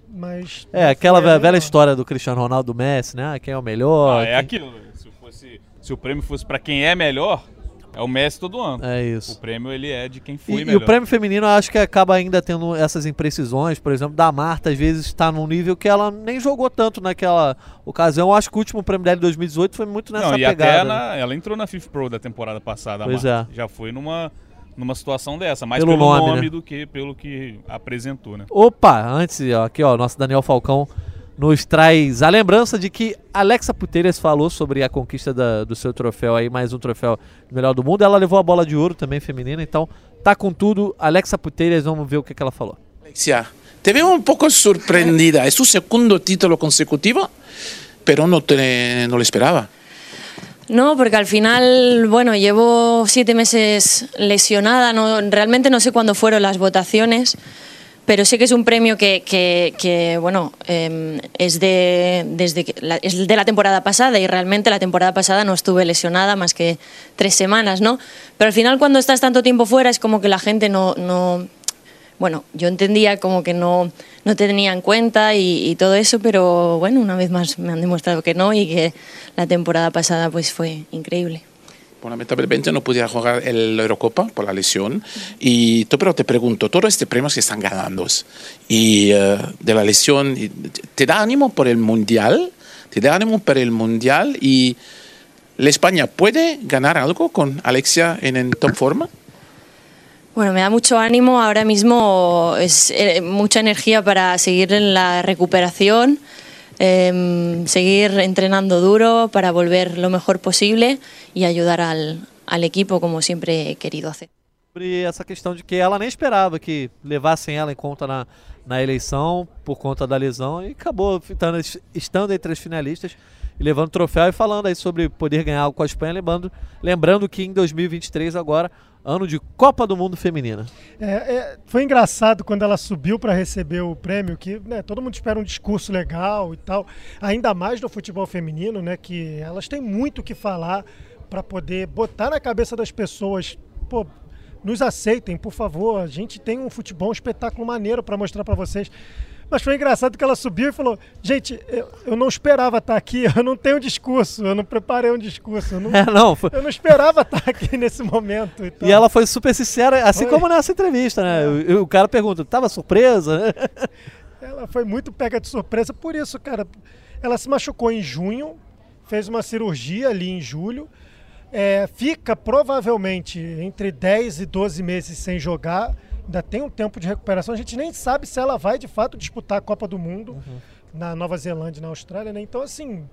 Mas. É, aquela a velha melhor. história do Cristiano Ronaldo do Messi, né? Quem é o melhor. Ah, é quem- aquilo. né? Se, fosse, se o prêmio fosse pra quem é melhor, é o Messi todo ano. É O isso. prêmio ele é de quem E, foi e melhor. o prêmio feminino eu acho que acaba ainda tendo essas imprecisões, por exemplo, da Marta às vezes está num nível que ela nem jogou tanto naquela ocasião. Eu acho que o último prêmio dela de 2018 foi muito nessa Não, e pegada. até na- ela entrou na FIFA Pro da temporada passada. Pois é. Já foi numa, numa situação dessa, mais Pelo pelo, nome, nome, né? do que pelo que apresentou, né? Opa, antes, ó, aqui ó, nosso Daniel Falcão nos traz a lembrança de que Alexa Putelhas falou sobre a conquista da- do seu troféu aí, mais um troféu melhor do mundo. Ela levou a bola de ouro também feminina, então tá com tudo. Alexa Putelhas, vamos ver o que, que ela falou. Alexia, te veo un poco sorprendida. Es tu segundo título consecutivo, pero no, te, no lo esperaba. No, porque al final, bueno, llevo siete meses lesionada, no, realmente no sé cuándo fueron las votaciones, pero sé que es un premio que, que- que, bueno, eh, es, de, desde que- la, es de la temporada pasada y realmente la temporada pasada no estuve lesionada más que tres semanas, ¿no? Pero al final cuando estás tanto tiempo fuera es como que la gente no... no bueno, yo entendía como que no, no te tenía en cuenta y, y todo eso, pero bueno, una vez más me han demostrado que no y que la temporada pasada pues fue increíble. Bueno, lamentablemente no pudiera jugar el Eurocopa por la lesión. Y pero te pregunto, todos estos premios que están ganando y eh, de la lesión, ¿te da ánimo por el Mundial? ¿Te da ánimo por el Mundial? ¿Y la España puede ganar algo con Alexia en, en top forma? Bueno, me da mucho ánimo. Ahora mismo es eh, mucha energía para seguir en la recuperación, em, seguir entrenando duro para volver lo mejor posible y ayudar al, al equipo como siempre he querido hacer. sobre essa questão de que ela nem esperava que levassem ela em conta na, na eleição por conta da lesão e acabou fitando- estando entre as finalistas e levando o troféu e falando aí sobre poder ganhar algo com a Espanha, lembrando, lembrando que em 2023 agora, ano de Copa do Mundo Feminina. É, é, foi engraçado quando ela subiu para receber o prêmio, que né, todo mundo espera um discurso legal e tal, ainda mais no futebol feminino, né, que elas têm muito o que falar para poder botar na cabeça das pessoas, pô, nos aceitem, por favor, a gente tem um futebol, um espetáculo maneiro para mostrar para vocês. Mas foi engraçado que ela subiu e falou: Gente, eu, eu não esperava estar aqui, eu não tenho discurso, eu não preparei um discurso, eu não, É, não, foi- eu não esperava estar aqui nesse momento. Então, E ela foi super sincera, assim Foi. como nessa entrevista, né? O, o cara pergunta, tava surpresa? Ela foi muito pega de surpresa por isso, cara. Ela se machucou em junho, fez uma cirurgia ali em julho. É, fica provavelmente entre 10 e 12 meses sem jogar. Ainda tem um tempo de recuperação. A gente nem sabe se ela vai de fato disputar a Copa do Mundo na Nova Zelândia e na Austrália, né? Então, assim,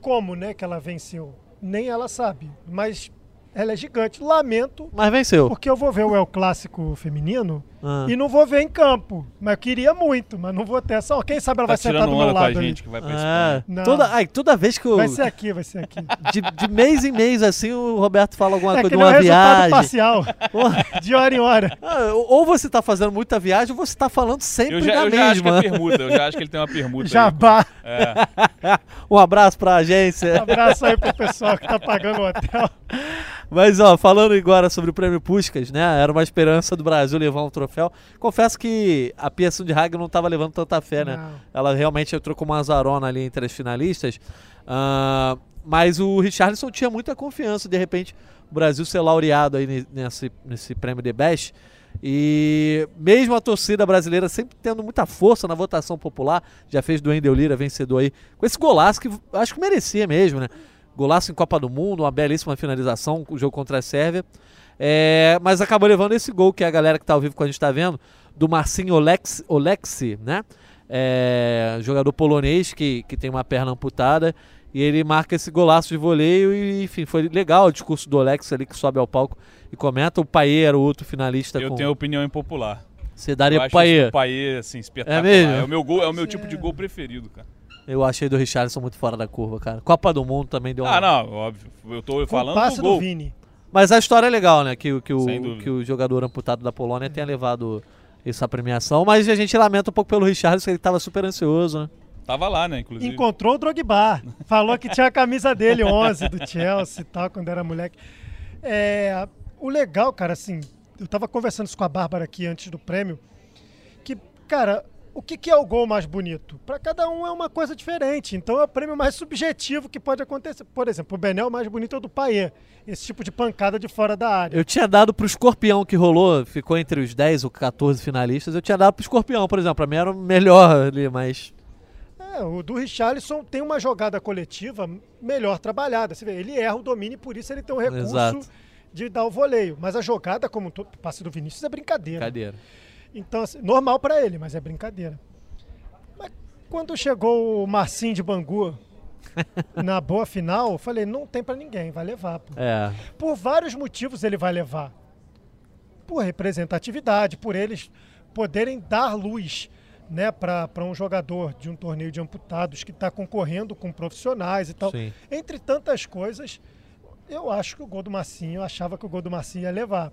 como né, que ela venceu? Nem ela sabe. Mas ela é gigante. Lamento, Mas venceu. porque eu vou ver o El Clássico feminino Ah. e não vou ver em campo. Mas eu queria muito, mas não vou ter. Só quem sabe ela Tá vai sentar do meu onda com a lado ali. gente que vai. Não. toda, ai, toda vez que eu. Vai ser aqui, vai ser aqui. De, de mês em mês, assim, o Roberto fala alguma É coisa de uma resultado viagem. parcial, de hora em hora. Ah, ou você tá fazendo muita viagem, ou você tá falando sempre Eu já, da eu já acho que mesma. é permuta, eu já acho que ele tem uma permuta. aí. Jabá. É. um abraço pra agência. Abraço aí pro pessoal que tá pagando o hotel. Mas, ó, falando agora sobre o prêmio Puskas, né? Era uma esperança do Brasil levar um troféu. Confesso que a Pia Sundhage não tava levando tanta fé, né? Não. Ela realmente entrou com uma azarona ali entre as finalistas. Ah, mas o Richarlison tinha muita confiança, de repente, o Brasil ser laureado aí ne- nesse, nesse prêmio The Best. E mesmo a torcida brasileira sempre tendo muita força na votação popular, já fez do Endel Lira vencedor aí, com esse golaço que acho que merecia mesmo, né? Golaço em Copa do Mundo, uma belíssima finalização, o jogo contra a Sérvia. É, mas acabou levando esse gol que a galera que tá ao vivo com a gente tá vendo, do Marcinho Olex, Olexi, né? É, jogador polonês que, que tem uma perna amputada. E ele marca esse golaço de voleio e, enfim, foi legal o discurso do Olex ali que sobe ao palco e comenta. O Paier era o outro finalista. Eu com... tenho opinião impopular. Você daria eu pro acho Paier. o Paier, assim, espetacular. É mesmo? É o meu, gol, é o meu tipo de gol preferido, cara. Eu achei do Richarlison muito fora da curva, cara. Copa do Mundo também deu uma... Ah, não, óbvio. Eu tô o falando passe do do gol. Vini. Mas a história é legal, né? Que, o- que, o, que o jogador amputado da Polônia tenha levado essa premiação. Mas a gente lamenta um pouco pelo Richarlison, que ele tava super ansioso, né? Tava lá, né, inclusive. Encontrou o Drogba. Falou que tinha a camisa dele, 11, do Chelsea e tal, quando era moleque. É, o legal, cara, assim, eu tava conversando isso com a Bárbara aqui antes do prêmio, que, cara, o que, que é o gol mais bonito? Para cada um é uma coisa diferente. Então é o prêmio mais subjetivo que pode acontecer. Por exemplo, o Benel o mais bonito é o do Paier. Esse tipo de pancada de fora da área. Eu tinha dado pro Escorpião que rolou, ficou entre os 10 ou 14 finalistas. Eu tinha dado pro Escorpião, por exemplo. Pra mim era o melhor ali, mas. É, o do Richarlison tem uma jogada coletiva melhor trabalhada. Você vê, ele erra o domínio e por isso ele tem o recurso Exato. de dar o voleio. Mas a jogada, como passe do Vinícius é brincadeira. Cadeira. Então, assim, normal pra ele, mas é brincadeira. Mas quando chegou o Marcinho de Bangu na boa final, eu falei, não tem pra ninguém, vai levar. Pô. É. Por vários motivos ele vai levar. Por representatividade, por eles poderem dar luz né, para um jogador de um torneio de amputados que está concorrendo com profissionais e tal. Sim. Entre tantas coisas, eu acho que o gol do Marcinho, eu achava que o gol do Marcinho ia levar.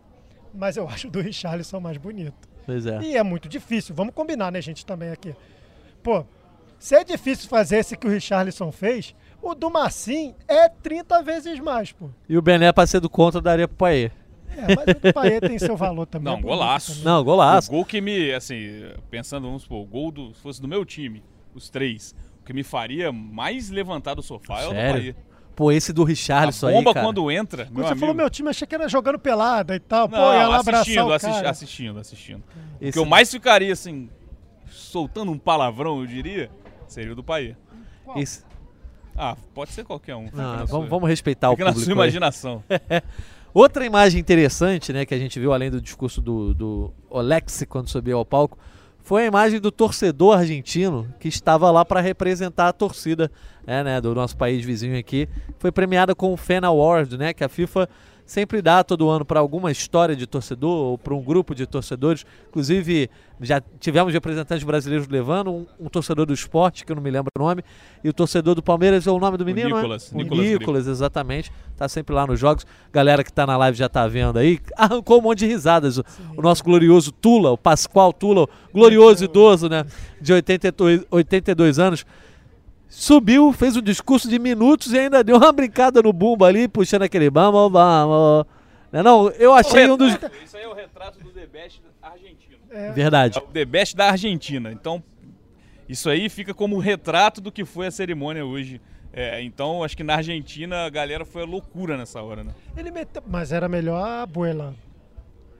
Mas eu acho o do Richarlison mais bonito. Pois é. E é muito difícil, vamos combinar, né, gente, também aqui. Pô, se é difícil fazer esse que o Richarlison fez, o do Marcinho é 30 vezes mais, pô. E o Bené, pra ser do contra, daria pro Paier. É, mas o do Paê tem seu valor também. Não, é golaço. também. Não, golaço. O gol que me, assim, pensando, vamos supor, o gol do, se fosse do meu time, os três, o que me faria mais levantar do sofá é o do Sério? Pô, esse do Richarlison aí, bomba cara. quando entra, Quando meu você amigo. falou meu time, achei que era jogando pelada e tal. Pô, Não, ia lá abraçar assistindo, o assisti- cara. assistindo, assistindo. O Esse- que eu mais ficaria, assim, soltando um palavrão, eu diria, seria o do Bahia. esse- Ah, pode ser qualquer um. Fica Não, na vamos, sua- vamos respeitar fica o na público. sua aí. imaginação. Outra imagem interessante, né, que a gente viu além do discurso do, do Olex quando subiu ao palco, foi a imagem do torcedor argentino que estava lá para representar a torcida é, né, do nosso país vizinho aqui. Foi premiada com o Fan Award, né, que a FIFA sempre dá todo ano para alguma história de torcedor ou para um grupo de torcedores. Inclusive, já tivemos representantes brasileiros levando, um, um torcedor do esporte, que eu não me lembro o nome, e o torcedor do Palmeiras é o nome do menino, não é? Nicolas, O Nicolas Nicolas, exatamente. Tá sempre lá nos jogos. Galera que tá na live já tá vendo aí. Arrancou um monte de risadas. O, o nosso glorioso Tula, o Pascoal Tula, o glorioso idoso, né? De 82, 82 anos. Subiu, fez um discurso de minutos e ainda deu uma brincada no bumbo ali, puxando aquele vamos, vamos. Não, é não, eu achei um dos. Isso aí é o retrato do The Best argentino. Verdade. É o The Best da Argentina. Então, isso aí fica como retrato do que foi a cerimônia hoje. É, então, acho que na Argentina a galera foi a loucura nessa hora, né? Ele meteu... Mas era melhor a Abuela.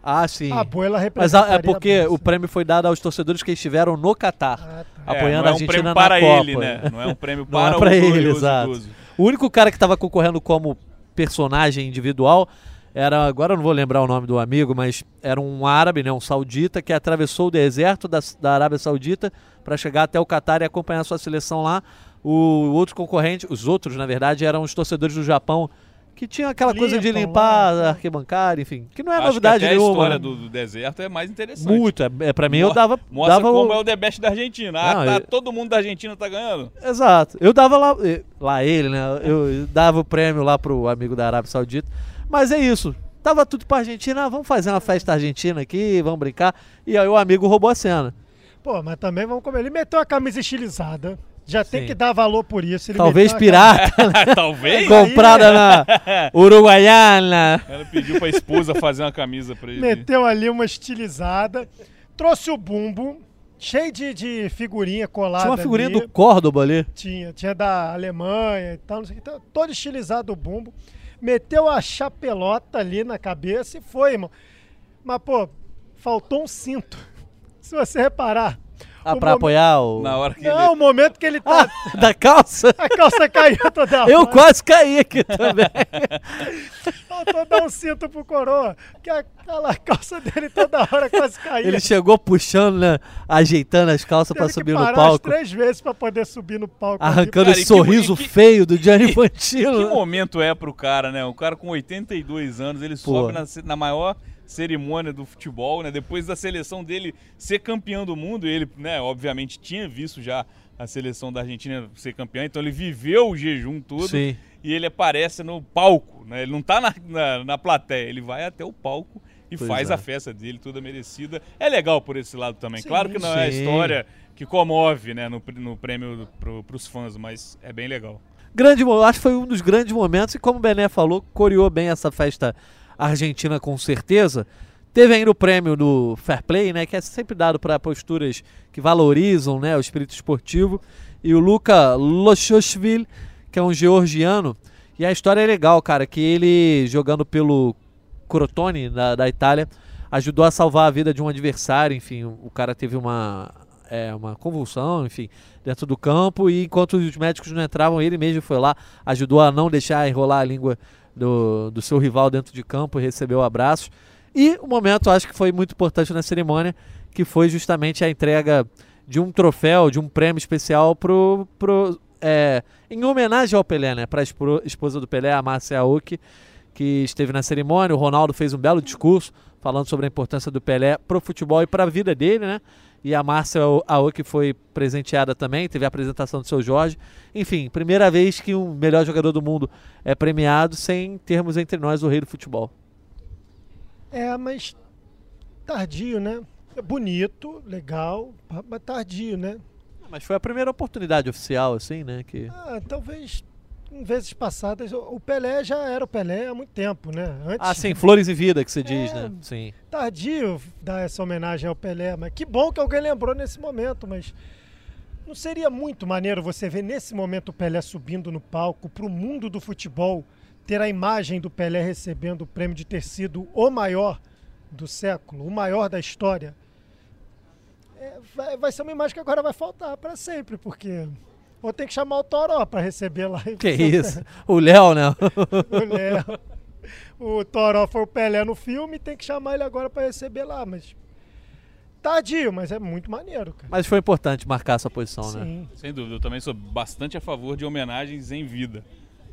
Ah, sim. A Abuela Mas a- é porque o prêmio foi dado aos torcedores que estiveram no Catar, Ah, tá. apoiando é, não a é um Argentina prêmio na para Copa. ele, né? Não é um prêmio Não para é pra o ele, exato. O único cara que estava concorrendo como personagem individual era, agora eu não vou lembrar o nome do amigo, mas era um árabe, né, um saudita, que atravessou o deserto da, da Arábia Saudita para chegar até o Catar e acompanhar a sua seleção lá. O outro concorrente, os outros, na verdade, eram os torcedores do Japão, que tinham aquela coisa de Limpam limpar lá, a né? arquibancada, enfim, que não é Acho novidade que até nenhuma. a história né? do, do deserto é mais interessante. Muito, é, é, pra mim eu Mo- dava, Mostra dava como o- é o The Best da Argentina. Ah, Não, tá, eu- todo mundo da Argentina tá ganhando. Exato. Eu dava lá, lá ele, né? Eu, eu dava o prêmio lá pro amigo da Arábia Saudita. Mas é isso. Tava tudo pra Argentina, ah, vamos fazer uma festa argentina aqui, vamos brincar. E aí o amigo roubou a cena. Pô, mas também vamos comer. Ele meteu a camisa estilizada. Já tem Sim. que dar valor por isso. Ele Talvez pirata, Talvez. comprada na Uruguaiana. Ela pediu pra esposa fazer uma camisa pra ele. Meteu ali uma estilizada. Trouxe o bumbo. Cheio de, de figurinha colada. Tinha uma figurinha ali. do Córdoba ali. Tinha, tinha da Alemanha e tal, não sei o que. Então, todo estilizado o bumbo. Meteu a chapelota ali na cabeça e foi, irmão. Mas, pô, faltou um cinto. Se você reparar. Ah, o pra apoiar o. Na hora que Não, ele... o momento que ele tá. Ah, da calça? A calça caiu toda Eu hora. quase caí aqui também. Faltou dar um cinto pro coroa, que aquela calça dele toda hora quase caía. Ele chegou puxando, né? Ajeitando as calças pra Teve que subir no palco. as três vezes pra poder subir no palco. Arrancando que- sorriso que- feio do Gianni Que Infantino. momento é pro cara, né? O cara com 82 anos, ele sobe na, na maior cerimônia do futebol, né? Depois da seleção dele ser campeão do mundo, ele, né, obviamente tinha visto já a seleção da Argentina ser campeã, então ele viveu o jejum todo Sim. e ele aparece no palco, né? Ele não tá na, na, na plateia, ele vai até o palco e Pois faz é. a festa dele, toda merecida. É legal por esse lado também. claro que não é a Sim. história que comove, né, no, no prêmio pro, pros fãs, mas é bem legal. Grande, acho que foi um dos grandes momentos e como o Bené falou, coreou bem essa festa argentina com certeza. Teve ainda o prêmio do Fair Play, né, que é sempre dado para posturas que valorizam, né, o espírito esportivo. E o Luca Loshoshvili, que é um georgiano, e a história é legal, cara, que ele jogando pelo Crotone da, da Itália ajudou a salvar a vida de um adversário, enfim, o cara teve uma é, uma convulsão, enfim, dentro do campo e enquanto os médicos não entravam, ele mesmo foi lá, ajudou a não deixar enrolar a língua do, do seu rival dentro de campo e recebeu abraços. E o momento, acho que foi muito importante na cerimônia, que foi justamente a entrega de um troféu, de um prêmio especial pro, pro, é, em homenagem ao Pelé, né? Para a esposa do Pelé, a Márcia Aoki, que esteve na cerimônia. O Ronaldo fez um belo discurso falando sobre a importância do Pelé pro futebol e para a vida dele, né? E a Márcia Aoki foi presenteada também, teve a apresentação do seu Jorge. Enfim, primeira vez que um melhor jogador do mundo é premiado sem termos entre nós o rei do futebol. É, mas tardio, né? É bonito, legal, mas tardio, né? Mas foi a primeira oportunidade oficial, assim, né? Que... Ah, talvez em vezes passadas o Pelé já era o Pelé há muito tempo, né? Antes, Ah, sim, Flores em Vida, que você diz, É. né? Sim. tardio dar essa homenagem ao Pelé, mas que bom que alguém lembrou nesse momento, mas não seria muito maneiro você ver nesse momento o Pelé subindo no palco para o mundo do futebol, ter a imagem do Pelé recebendo o prêmio de ter sido o maior do século, o maior da história? É, vai, vai ser uma imagem que agora vai faltar para sempre, porque vou ter que chamar o Toró para receber lá. Que isso? O Léo, né? o Léo. O Toró foi o Pelé no filme, tem que chamar ele agora pra receber lá, mas. Tardio, mas é muito maneiro, cara. Mas foi importante marcar essa posição, né? Sim. Sem dúvida, eu também sou bastante a favor de homenagens em vida.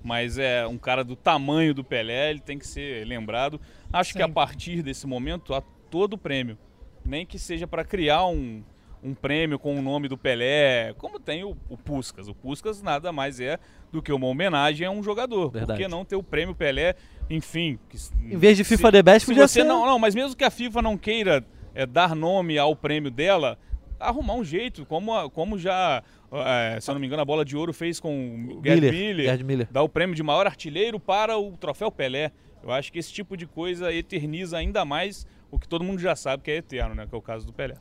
Mas é um cara do tamanho do Pelé, ele tem que ser lembrado. Acho que a partir desse momento, a todo prêmio. Nem que seja para criar um, um prêmio com o nome do Pelé, como tem o, o Puskas. O Puskas nada mais é do que uma homenagem a um jogador. Verdade. Por que não ter o prêmio Pelé, enfim? que Em vez de se- FIFA The Best, se podia você ser... não, não, mas mesmo que a FIFA não queira é, dar nome ao prêmio dela, arrumar um jeito, como, a- como já, é, se eu não me engano, a bola de ouro fez com o Gerd Miller, Miller, Gerd Miller. dar o prêmio de maior artilheiro para o troféu Pelé. Eu acho que esse tipo de coisa eterniza ainda mais o que todo mundo já sabe que é eterno, né? Que é o caso do Pelé.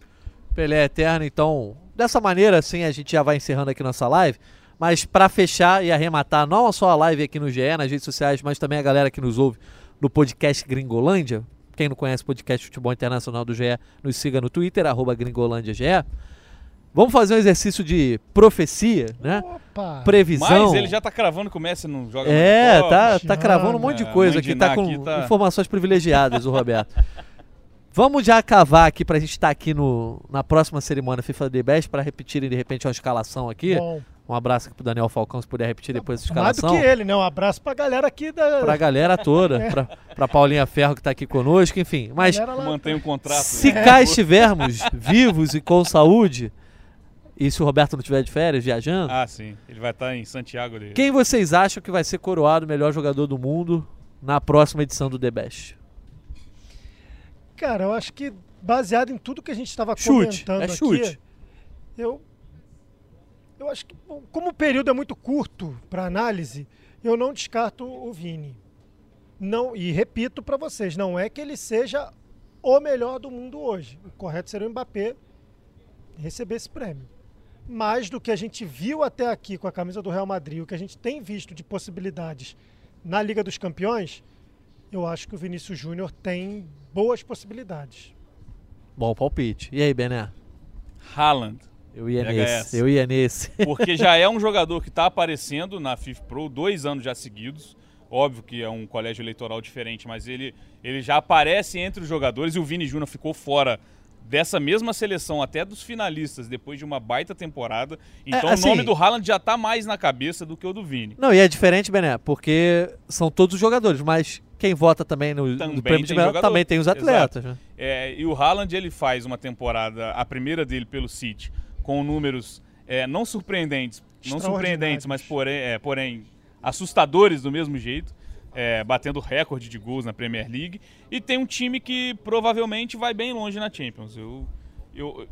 Pelé é eterno, então, dessa maneira, assim, a gente já vai encerrando aqui nossa live. Mas para fechar e arrematar não só a live aqui no GE, nas redes sociais, mas também a galera que nos ouve no podcast Gringolândia. Quem não conhece o podcast Futebol Internacional do GE, nos siga no Twitter, arroba GringolândiaGE. Vamos fazer um exercício de profecia, né? Opa! Previsão. Mas ele já tá cravando que o Messi não joga É, tá, tá cravando um monte de coisa aqui, tá com aqui tá- informações privilegiadas, o Roberto. Vamos já cavar aqui pra gente estar aqui no, na próxima cerimônia FIFA The Best para repetirem de repente uma escalação aqui. Bom, Um abraço aqui pro Daniel Falcão, se puder repetir depois essa mais do escalação. que ele, né? Um abraço pra galera aqui da. Pra galera toda, pra, pra Paulinha Ferro que tá aqui conosco, enfim. Mas. Mantém o contrato. se né? cá estivermos vivos e com saúde, e se o Roberto não estiver de férias, viajando, Ah, sim. Ele vai estar em Santiago dele. quem vocês acham que vai ser coroado o melhor jogador do mundo na próxima edição do The Best? Cara, eu acho que baseado em tudo que a gente estava Chute, comentando é aqui, chute. eu eu acho que como o período é muito curto para análise, eu não descarto o Vini. Não, e repito para vocês, não é que ele seja o melhor do mundo hoje. O correto seria o Mbappé receber esse prêmio. Mais do que a gente viu até aqui com a camisa do Real Madrid, o que a gente tem visto de possibilidades na Liga dos Campeões, eu acho que o Vinícius Júnior tem boas possibilidades. Bom palpite. E aí, Bené? Haaland. Eu ia VHS. nesse. Eu ia nesse. Porque já é um jogador que está aparecendo na FIFA Pro dois anos já seguidos. Óbvio que é um colégio eleitoral diferente, mas ele, ele já aparece entre os jogadores e o Vini Júnior ficou fora dessa mesma seleção, até dos finalistas, depois de uma baita temporada. Então assim- o nome do Haaland já tá mais na cabeça do que o do Vini. Não, e é diferente, Bené, porque são todos os jogadores, mas quem vota também no, Também no prêmio de melhor também tem os atletas, né? É, e o Haaland ele faz uma temporada, a primeira dele pelo City, com números é, não surpreendentes, não surpreendentes, mas porém, é, porém assustadores do mesmo jeito, é, batendo recorde de gols na Premier League. E tem um time que provavelmente vai bem longe na Champions. Eu, eu,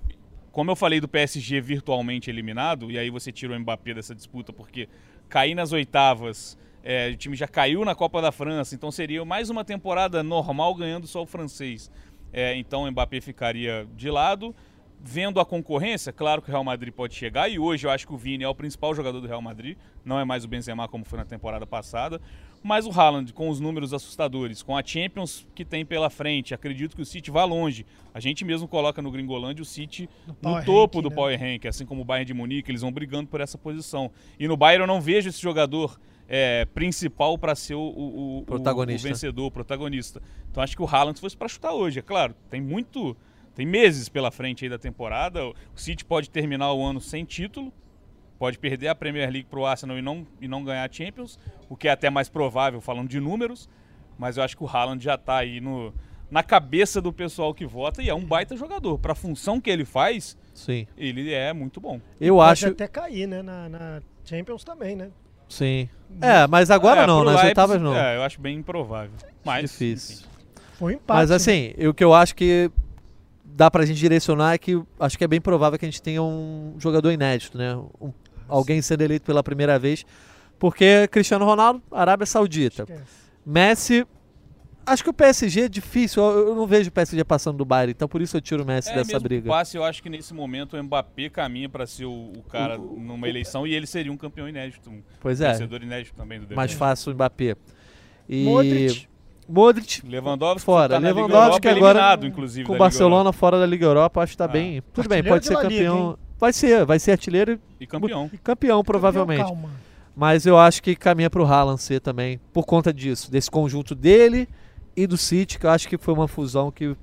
como eu falei do PSG virtualmente eliminado, e aí você tira o Mbappé dessa disputa porque cair nas oitavas, é, o time já caiu na Copa da França, então seria mais uma temporada normal ganhando só o francês. É, então o Mbappé ficaria de lado. Vendo a concorrência, claro que o Real Madrid pode chegar e hoje eu acho que o Vini é o principal jogador do Real Madrid, não é mais o Benzema como foi na temporada passada, mas o Haaland com os números assustadores, com a Champions que tem pela frente, acredito que o City vá longe. A gente mesmo coloca no Gringolândia o City no, Power topo Ranking, do né? Power Rank, assim como o Bayern de Munique, eles vão brigando por essa posição. E no Bayern eu não vejo esse jogador é, principal para ser o, o- o- Protagonista. o vencedor, o protagonista. Então acho que o Haaland fosse para chutar hoje, é claro. Tem muito, tem meses pela frente aí da temporada. O City pode terminar o ano sem título, pode perder a Premier League para o Arsenal e não, e não ganhar a Champions, o que é até mais provável falando de números. Mas eu acho que o Haaland já está aí no, na cabeça do pessoal que vota e é um baita jogador. Para a função que ele faz, Sim. ele é muito bom. Eu Pode acho. até cair, né? Na, na Champions também, né? Sim. É, mas agora É, não, nas Leipzig, oitavas não. É, eu acho bem improvável. Mas, Difícil. enfim. Foi um empate. Mas né? assim, o que eu acho que dá pra gente direcionar é que acho que é bem provável que a gente tenha um jogador inédito, né? Um- alguém sendo eleito pela primeira vez. Porque Cristiano Ronaldo, Arábia Saudita. Esquece. Messi. Acho que o PSG é difícil. Eu eu não vejo o PSG passando do Bayern, então por isso eu tiro o Messi É, dessa mesmo briga. passe, eu acho que nesse momento o Mbappé caminha para ser o, o cara numa eleição e ele seria um campeão inédito, um Pois é, vencedor inédito também do mais fácil o Mbappé. E Modric. Modric Lewandowski Fora. tá na Liga Lewandowski Europa, agora eliminado, inclusive, com o Liga Barcelona fora da Liga Europa, acho que tá Ah. bem. Tudo bem, pode de ser Liga, campeão. hein? Vai ser, vai ser artilheiro e campeão. e campeão, provavelmente. Calma. Mas eu acho que caminha pro Haaland ser também, por conta disso, desse conjunto dele e do City, que eu acho que foi uma fusão que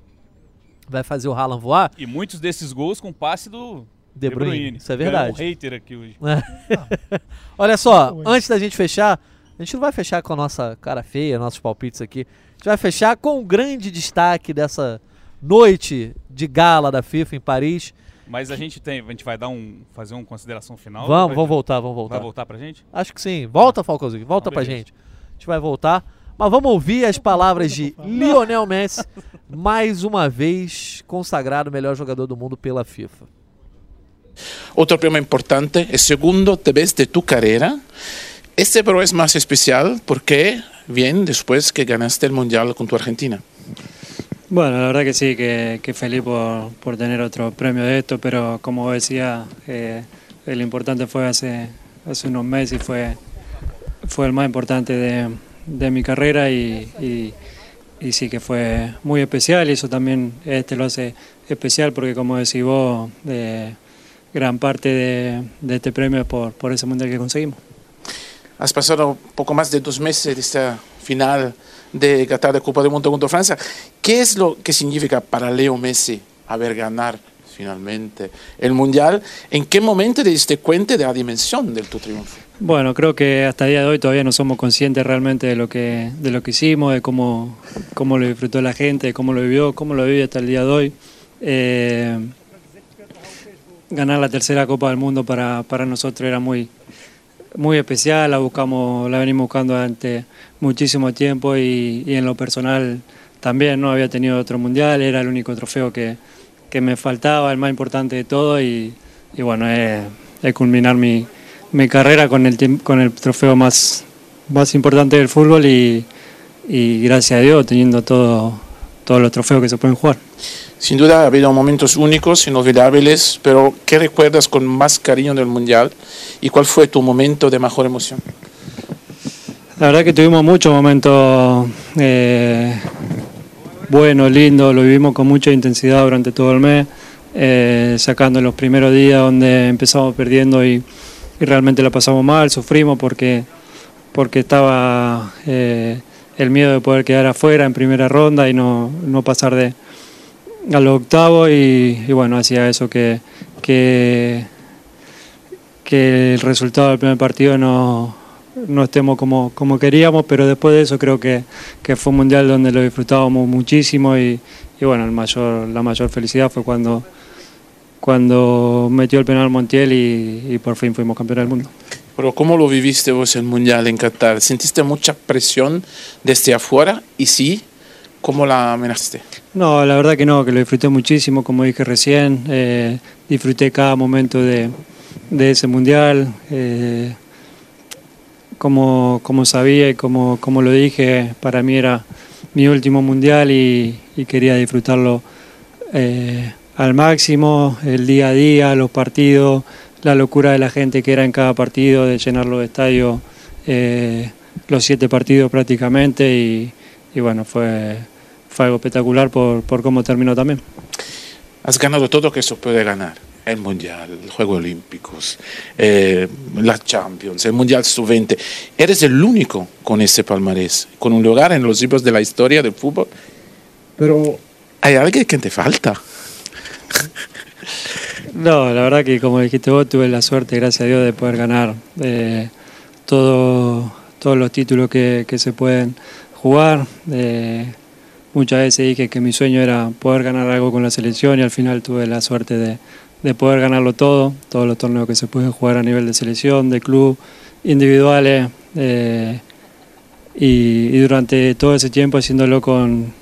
vai fazer o Haaland voar. E muitos desses gols com passe do De Bruyne, isso é verdade. um hater aqui hoje. Olha só, antes da gente fechar, a gente não vai fechar com a nossa cara feia, nossos palpites aqui. A gente vai fechar com o grande destaque dessa noite de gala da FIFA em Paris. Mas a gente tem, a gente vai dar um, fazer uma consideração final? Vamos, vamos voltar, vamos Vai voltar. voltar pra gente? Acho que sim. Volta, Falcãozinho, volta Ah, pra gente. A gente vai voltar. Mas vamos ouvir as palavras de Lionel Messi, mais uma vez consagrado o melhor jogador do mundo pela FIFA. Otro premio importante, el segundo te ves de tu carrera. Este pero es más especial porque viene después que ganaste el Mundial con tu Argentina. Bueno, la verdad que sí, que, que feliz por, por tener otro premio de esto, pero como decía, eh, el importante fue hace, hace unos meses y fue, fue el más importante de, de mi carrera y, y- y sí que fue muy especial y eso también este lo hace especial porque como decís vos, eh, gran parte de, de este premio es por, por ese mundial que conseguimos. Has pasado poco más de dos meses de esta final de Qatar de Copa del Mundo contra Francia. ¿Qué es lo que significa para Leo Messi haber ganado finalmente el Mundial? ¿En qué momento te diste cuenta de la dimensión de tu triunfo? Bueno, creo que hasta el día de hoy todavía no somos conscientes realmente de lo que, de lo que hicimos, de cómo, cómo lo disfrutó la gente, de cómo lo vivió, cómo lo vive hasta el día de hoy. Eh, ganar la tercera Copa del Mundo para, para nosotros era muy, muy especial, la buscamos, la venimos buscando durante muchísimo tiempo y, y en lo personal también no había tenido otro mundial, era el único trofeo que, que me faltaba, el más importante de todo y, y bueno, es, es culminar mi, mi carrera con el, con el trofeo más, más importante del fútbol y, y gracias a Dios teniendo todo, todos los trofeos que se pueden jugar. Sin duda ha habido momentos únicos, inolvidables, pero ¿qué recuerdas con más cariño del Mundial y cuál fue tu momento de mejor emoción? La verdad que tuvimos muchos momentos eh, buenos, lindos, lo vivimos con mucha intensidad durante todo el mes, eh, sacando los primeros días donde empezamos perdiendo y, realmente la pasamos mal, sufrimos porque, porque estaba eh, el miedo de poder quedar afuera en primera ronda y no, no pasar de al octavo y, y bueno, hacía eso que, que, que el resultado del primer partido no, no estemos como, como queríamos, pero después de eso creo que, que fue un mundial donde lo disfrutábamos muchísimo y, y bueno, el mayor, la mayor felicidad fue cuando, cuando metió el penal Montiel y, y por fin fuimos campeones del mundo. Pero ¿cómo lo viviste vos el Mundial en Qatar? ¿Sentiste mucha presión desde afuera? Y sí, ¿cómo la amenazaste? No, la verdad que no, que lo disfruté muchísimo, como dije recién, eh, disfruté cada momento de, ese mundial, eh, como, como sabía y como, como lo dije, para mí era mi último mundial y, quería disfrutarlo eh, al máximo, el día a día, los partidos, la locura de la gente que era en cada partido, de llenarlo de estadio, eh, los siete partidos prácticamente y, y bueno, fue, fue algo espectacular por, por cómo terminó también. Has ganado todo lo que se puede ganar. El Mundial, los Juegos Olímpicos, eh, la Champions, el Mundial Sub-20. Eres el único con ese palmarés, con un lugar en los libros de la historia del fútbol. Pero hay alguien que te falta. No, la verdad que como dijiste vos, tuve la suerte, gracias a Dios, de poder ganar eh, todo, todos los títulos que, que se pueden jugar. Eh, muchas veces dije que mi sueño era poder ganar algo con la selección y al final tuve la suerte de, de poder ganarlo todo, todos los torneos que se pueden jugar a nivel de selección, de club, individuales. eh, y, durante todo ese tiempo haciéndolo con,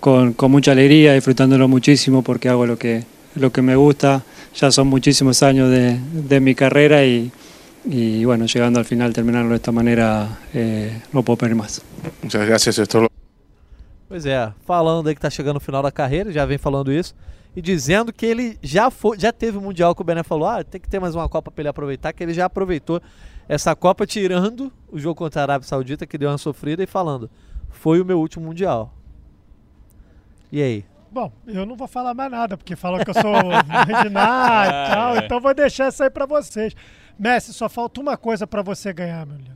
con, con mucha alegría, disfrutándolo muchísimo porque hago lo que, lo que me gusta. Ya son muchísimos años de, de mi carrera y, y, bueno, llegando al final, terminarlo de esta manera, eh, no puedo pedir más. Muchas gracias, esto Pois é, falando aí que tá chegando no final da carreira, já vem falando isso. E dizendo que ele já foi, já teve o Mundial que o Bené falou, ah, tem que ter mais uma Copa para ele aproveitar, que ele já aproveitou essa Copa tirando o jogo contra a Arábia Saudita, que deu uma sofrida, e falando, foi o meu último Mundial. E aí? Bom, eu não vou falar mais nada, porque falam que eu sou Reginaldo e tal, então vou deixar isso aí pra vocês. Messi, só falta uma coisa pra você ganhar, meu lindo.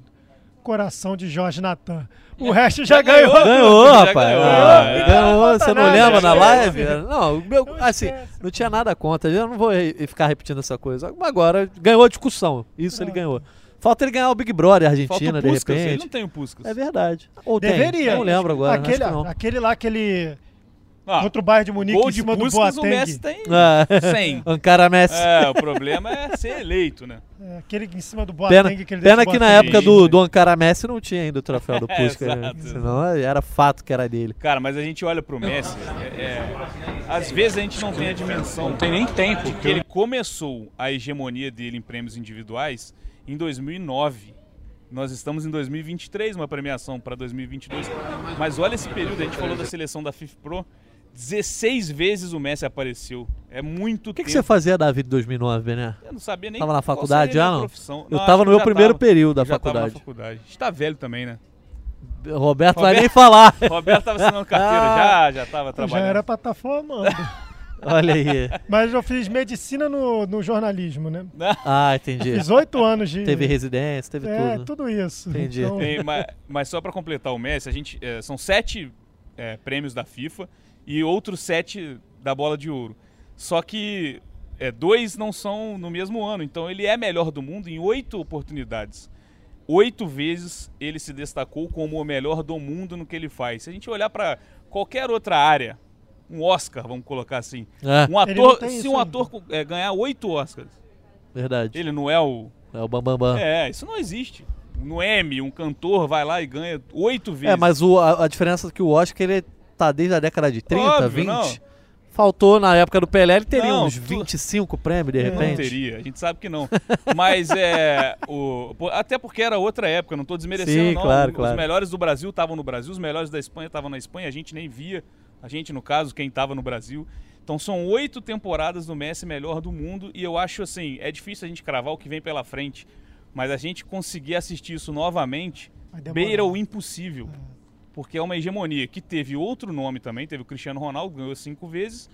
Coração de Jorge Natan. O resto já, Já ganhou. ganhou. Ganhou, Já rapaz. ganhou. Ah, ganhou, Não você não conta lembra nada, na live? Não, meu, assim, não tinha nada contra. Eu não vou ficar repetindo essa coisa. Agora, ganhou a discussão. Isso ele ganhou. Falta ele ganhar o Big Brother Falta Argentina, o de Puskas, ele repente. não tem o Puskas. É verdade. Ou tem? Deveria. Não lembro agora. Aquele, que aquele lá, aquele Ah, contra o Bayern de Munique gol em de cima do Puskas, o Boateng. Messi tem É. 100. Ankara Messi. É, o problema é ser eleito, né? É, aquele em cima do Pena, Boateng que ele pena que na Boateng época do, do Ankara Messi não tinha ainda o troféu do É, Puskas. né? exato. Senão era fato que era dele. Cara, mas a gente olha pro Messi, é, é, às vezes a gente não tem a dimensão. Não tem nem tempo. Que ele começou a hegemonia dele em prêmios individuais em 2009. Nós estamos em 2023, uma premiação para 2022. Mas olha esse período, a gente falou da seleção da FIFA Pro. 16 vezes o Messi apareceu. É muito O que, que você fazia, Davi, de 2009, Bené? Eu não sabia nem Tava na faculdade já, não? profissão. Eu tava no meu já primeiro tava. período da já tava na faculdade. faculdade. A gente tá velho também, né? Roberto vai Roberto- nem falar. Roberto tava assinando carteira Ah. já, já tava Já trabalhando. era pra estar formando. Olha aí. Mas eu fiz medicina no, no jornalismo, né? Ah, entendi. Fiz oito anos de. Teve residência, teve É, tudo. tudo isso. Entendi. Então, Tem, mas, mas só para completar o Messi, a gente é, são sete é, prêmios da FIFA e outros sete da Bola de Ouro. Só que é, dois não são no mesmo ano, então ele é melhor do mundo em oito oportunidades. Oito vezes ele se destacou como o melhor do mundo no que ele faz. Se a gente olhar para qualquer outra área, um Oscar, vamos colocar assim, É, um ator, se um ainda. ator é, ganhar oito Oscars, verdade. ele não é o É o Bambambam. Bam, Bam. é, isso não existe. No M, um cantor vai lá e ganha oito vezes. É, mas o, a, a diferença é que o Oscar ele tá desde a década de 30, Óbvio, 20. não. Faltou na época do Pelé, ele teria Não, uns tu- 25 prêmios de É. não repente. teria, a gente sabe que não. Mas é. O, até porque era outra época, não tô desmerecendo, Sim, não. claro, os claro. melhores do Brasil estavam no Brasil, os melhores da Espanha estavam na Espanha, a gente nem via. A gente, no caso, quem estava no Brasil. Então são oito temporadas do Messi melhor do mundo. E eu acho assim, é difícil a gente cravar o que vem pela frente. Mas a gente conseguir assistir isso novamente beira o impossível. Porque é uma hegemonia que teve outro nome também, teve o Cristiano Ronaldo, ganhou cinco vezes.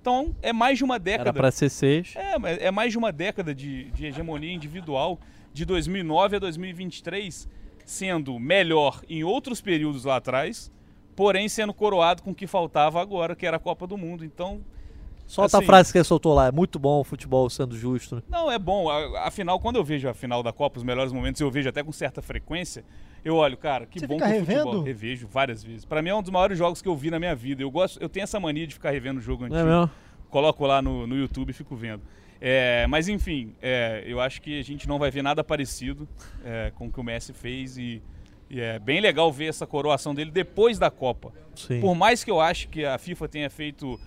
Então é mais de uma década. Era pra ser 6. É, é mais de uma década de, de hegemonia individual. De 2009 a 2023, sendo melhor em outros períodos lá atrás, porém sendo coroado com o que faltava agora, que era a Copa do Mundo. Então, Solta assim- a frase que ele soltou lá. É muito bom o futebol sendo justo. né? não, é bom. Afinal, quando eu vejo a final da Copa, os melhores momentos, eu vejo até com certa frequência, eu olho, cara, que Você bom fica que o futebol... revendo? Revejo várias vezes. Pra mim é um dos maiores jogos que eu vi na minha vida. Eu gosto, eu tenho essa mania de ficar revendo o jogo Não antigo. é mesmo? coloco lá no, no YouTube e fico vendo. É, mas enfim, é, eu acho que a gente não vai ver nada parecido é, com o que o Messi fez e, e é bem legal ver essa coroação dele depois da Copa. Sim. Por mais que eu ache que a FIFA tenha feito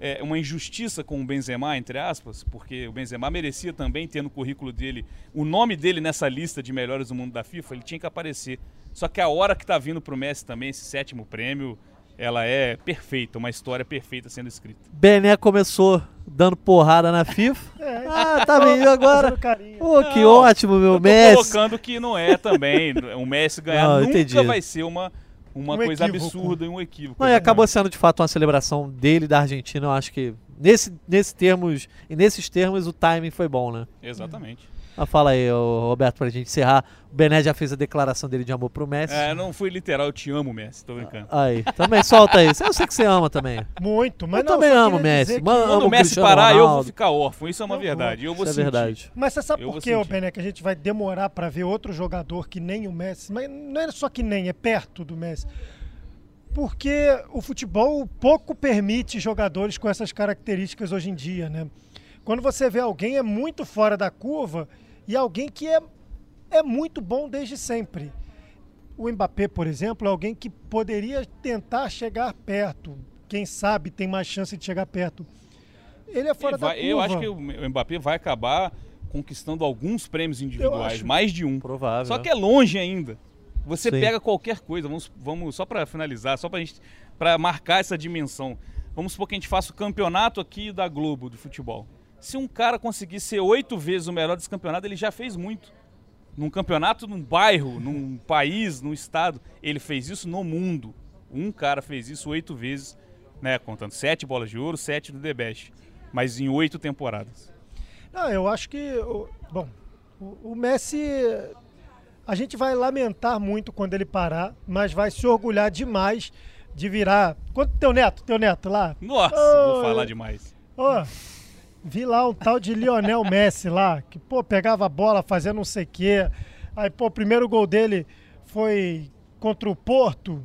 é, uma injustiça com o Benzema, entre aspas, porque o Benzema merecia também ter no currículo dele o nome dele nessa lista de melhores do mundo da FIFA, ele tinha que aparecer. Só que a hora que tá vindo pro Messi também, esse sétimo prêmio, ela é perfeita, uma história perfeita sendo escrita. Bené começou dando porrada na FIFA. É, Ah, tá bem, e agora? Pô, que Não, ótimo, meu Eu tô Messi. colocando que não é também. O Messi ganhar Não, nunca entendi. vai ser uma, uma Um coisa equívoco. absurda e um equívoco. Não, e acabou sendo de fato uma celebração dele e da Argentina. Eu acho que nesse, nesse termos, e nesses termos o timing foi bom, né? Exatamente. Mas fala aí, Roberto, pra gente encerrar. O Bené já fez a declaração dele de amor pro Messi. É, não fui literal, eu te amo, Messi, tô brincando. Aí, também solta aí. Eu sei que você ama também. Muito, mas Eu não, também amo queria Messi. Mano, Quando amo o Messi Cristiano parar, eu vou Ronaldo. ficar órfão. Isso é uma Eu vou. verdade. Eu vou Isso é sentir. verdade. Mas você sabe Eu por vou que, ô sentir. Bené, que a gente vai demorar pra ver outro jogador que nem o Messi? Mas não é só que nem, é perto do Messi. Porque o futebol pouco permite jogadores com essas características hoje em dia, né? Quando você vê alguém é muito fora da curva e alguém que é, é muito bom desde sempre. O Mbappé, por exemplo, é alguém que poderia tentar chegar perto. Quem sabe tem mais chance de chegar perto. Ele é fora Ele vai- da curva. eu acho que o Mbappé vai acabar conquistando alguns prêmios individuais, mais de um. Provável. Só que é longe ainda. Você Sim. pega qualquer coisa, vamos, vamos só para finalizar, só para gente para marcar essa dimensão. Vamos supor que a gente faça o campeonato aqui da Globo de futebol. Se um cara conseguir ser oito vezes o melhor desse campeonato, ele já fez muito. Num campeonato, num bairro, num país, num estado, ele fez isso no mundo. Um cara fez isso oito vezes, né? Contando sete bolas de ouro, sete do The Best. Mas em oito temporadas. Não, eu acho que. Bom, o, Messi. A gente vai lamentar muito quando ele parar, mas vai se orgulhar demais de virar. Quanto teu neto? Teu neto lá? Nossa, Ô, vou falar demais. Ó, vi lá um tal de Lionel Messi lá, que, pô, pegava a bola fazendo não sei o quê. Aí, pô, o primeiro gol dele foi contra o Porto,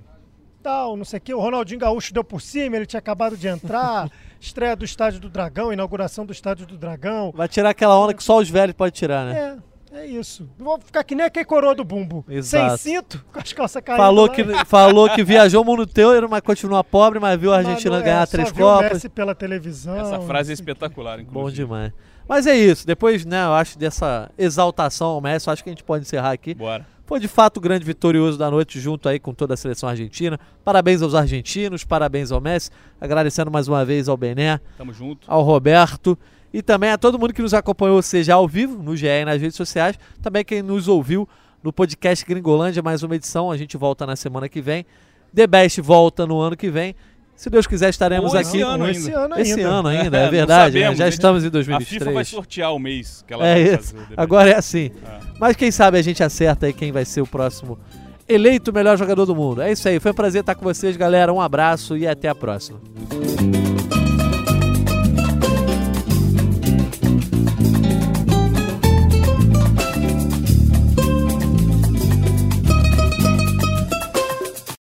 tal, não sei o quê. O Ronaldinho Gaúcho deu por cima, ele tinha acabado de entrar. Estreia do Estádio do Dragão, inauguração do Estádio do Dragão. Vai tirar aquela onda que só os velhos podem tirar, né? É, é isso. Vou ficar que nem aquele coroa do bumbo. Exato. Sem cinto, com as calças caindo. Falou lá. que, falou que viajou o mundo inteiro, mas continua pobre, mas viu a Argentina Mano, ganhar é, três Copas. Messi pela televisão. Essa frase é não espetacular, inclusive. Bom demais. Mas é isso. Depois, né, eu acho dessa exaltação ao Messi, eu acho que a gente pode encerrar aqui. Bora. Foi de fato o grande vitorioso da noite, junto aí com toda a seleção argentina. Parabéns aos argentinos, parabéns ao Messi. Agradecendo mais uma vez ao Bené, Tamo junto. ao Roberto e também a todo mundo que nos acompanhou, seja ao vivo, no GE e nas redes sociais. Também quem nos ouviu no podcast Gringolândia, mais uma edição. A gente volta na semana que vem. The Best volta no ano que vem. Se Deus quiser, estaremos aqui. esse ano Esse ainda. ano ainda. Esse ano ainda, É, é verdade. né? sabemos, Já a gente- estamos em A 2023. FIFA vai sortear o mês que ela É vai isso. fazer. Agora é assim. Ah. Mas quem sabe a gente acerta aí quem vai ser o próximo eleito melhor jogador do mundo. É isso aí. Foi um prazer estar com vocês, galera. Um abraço e até a próxima.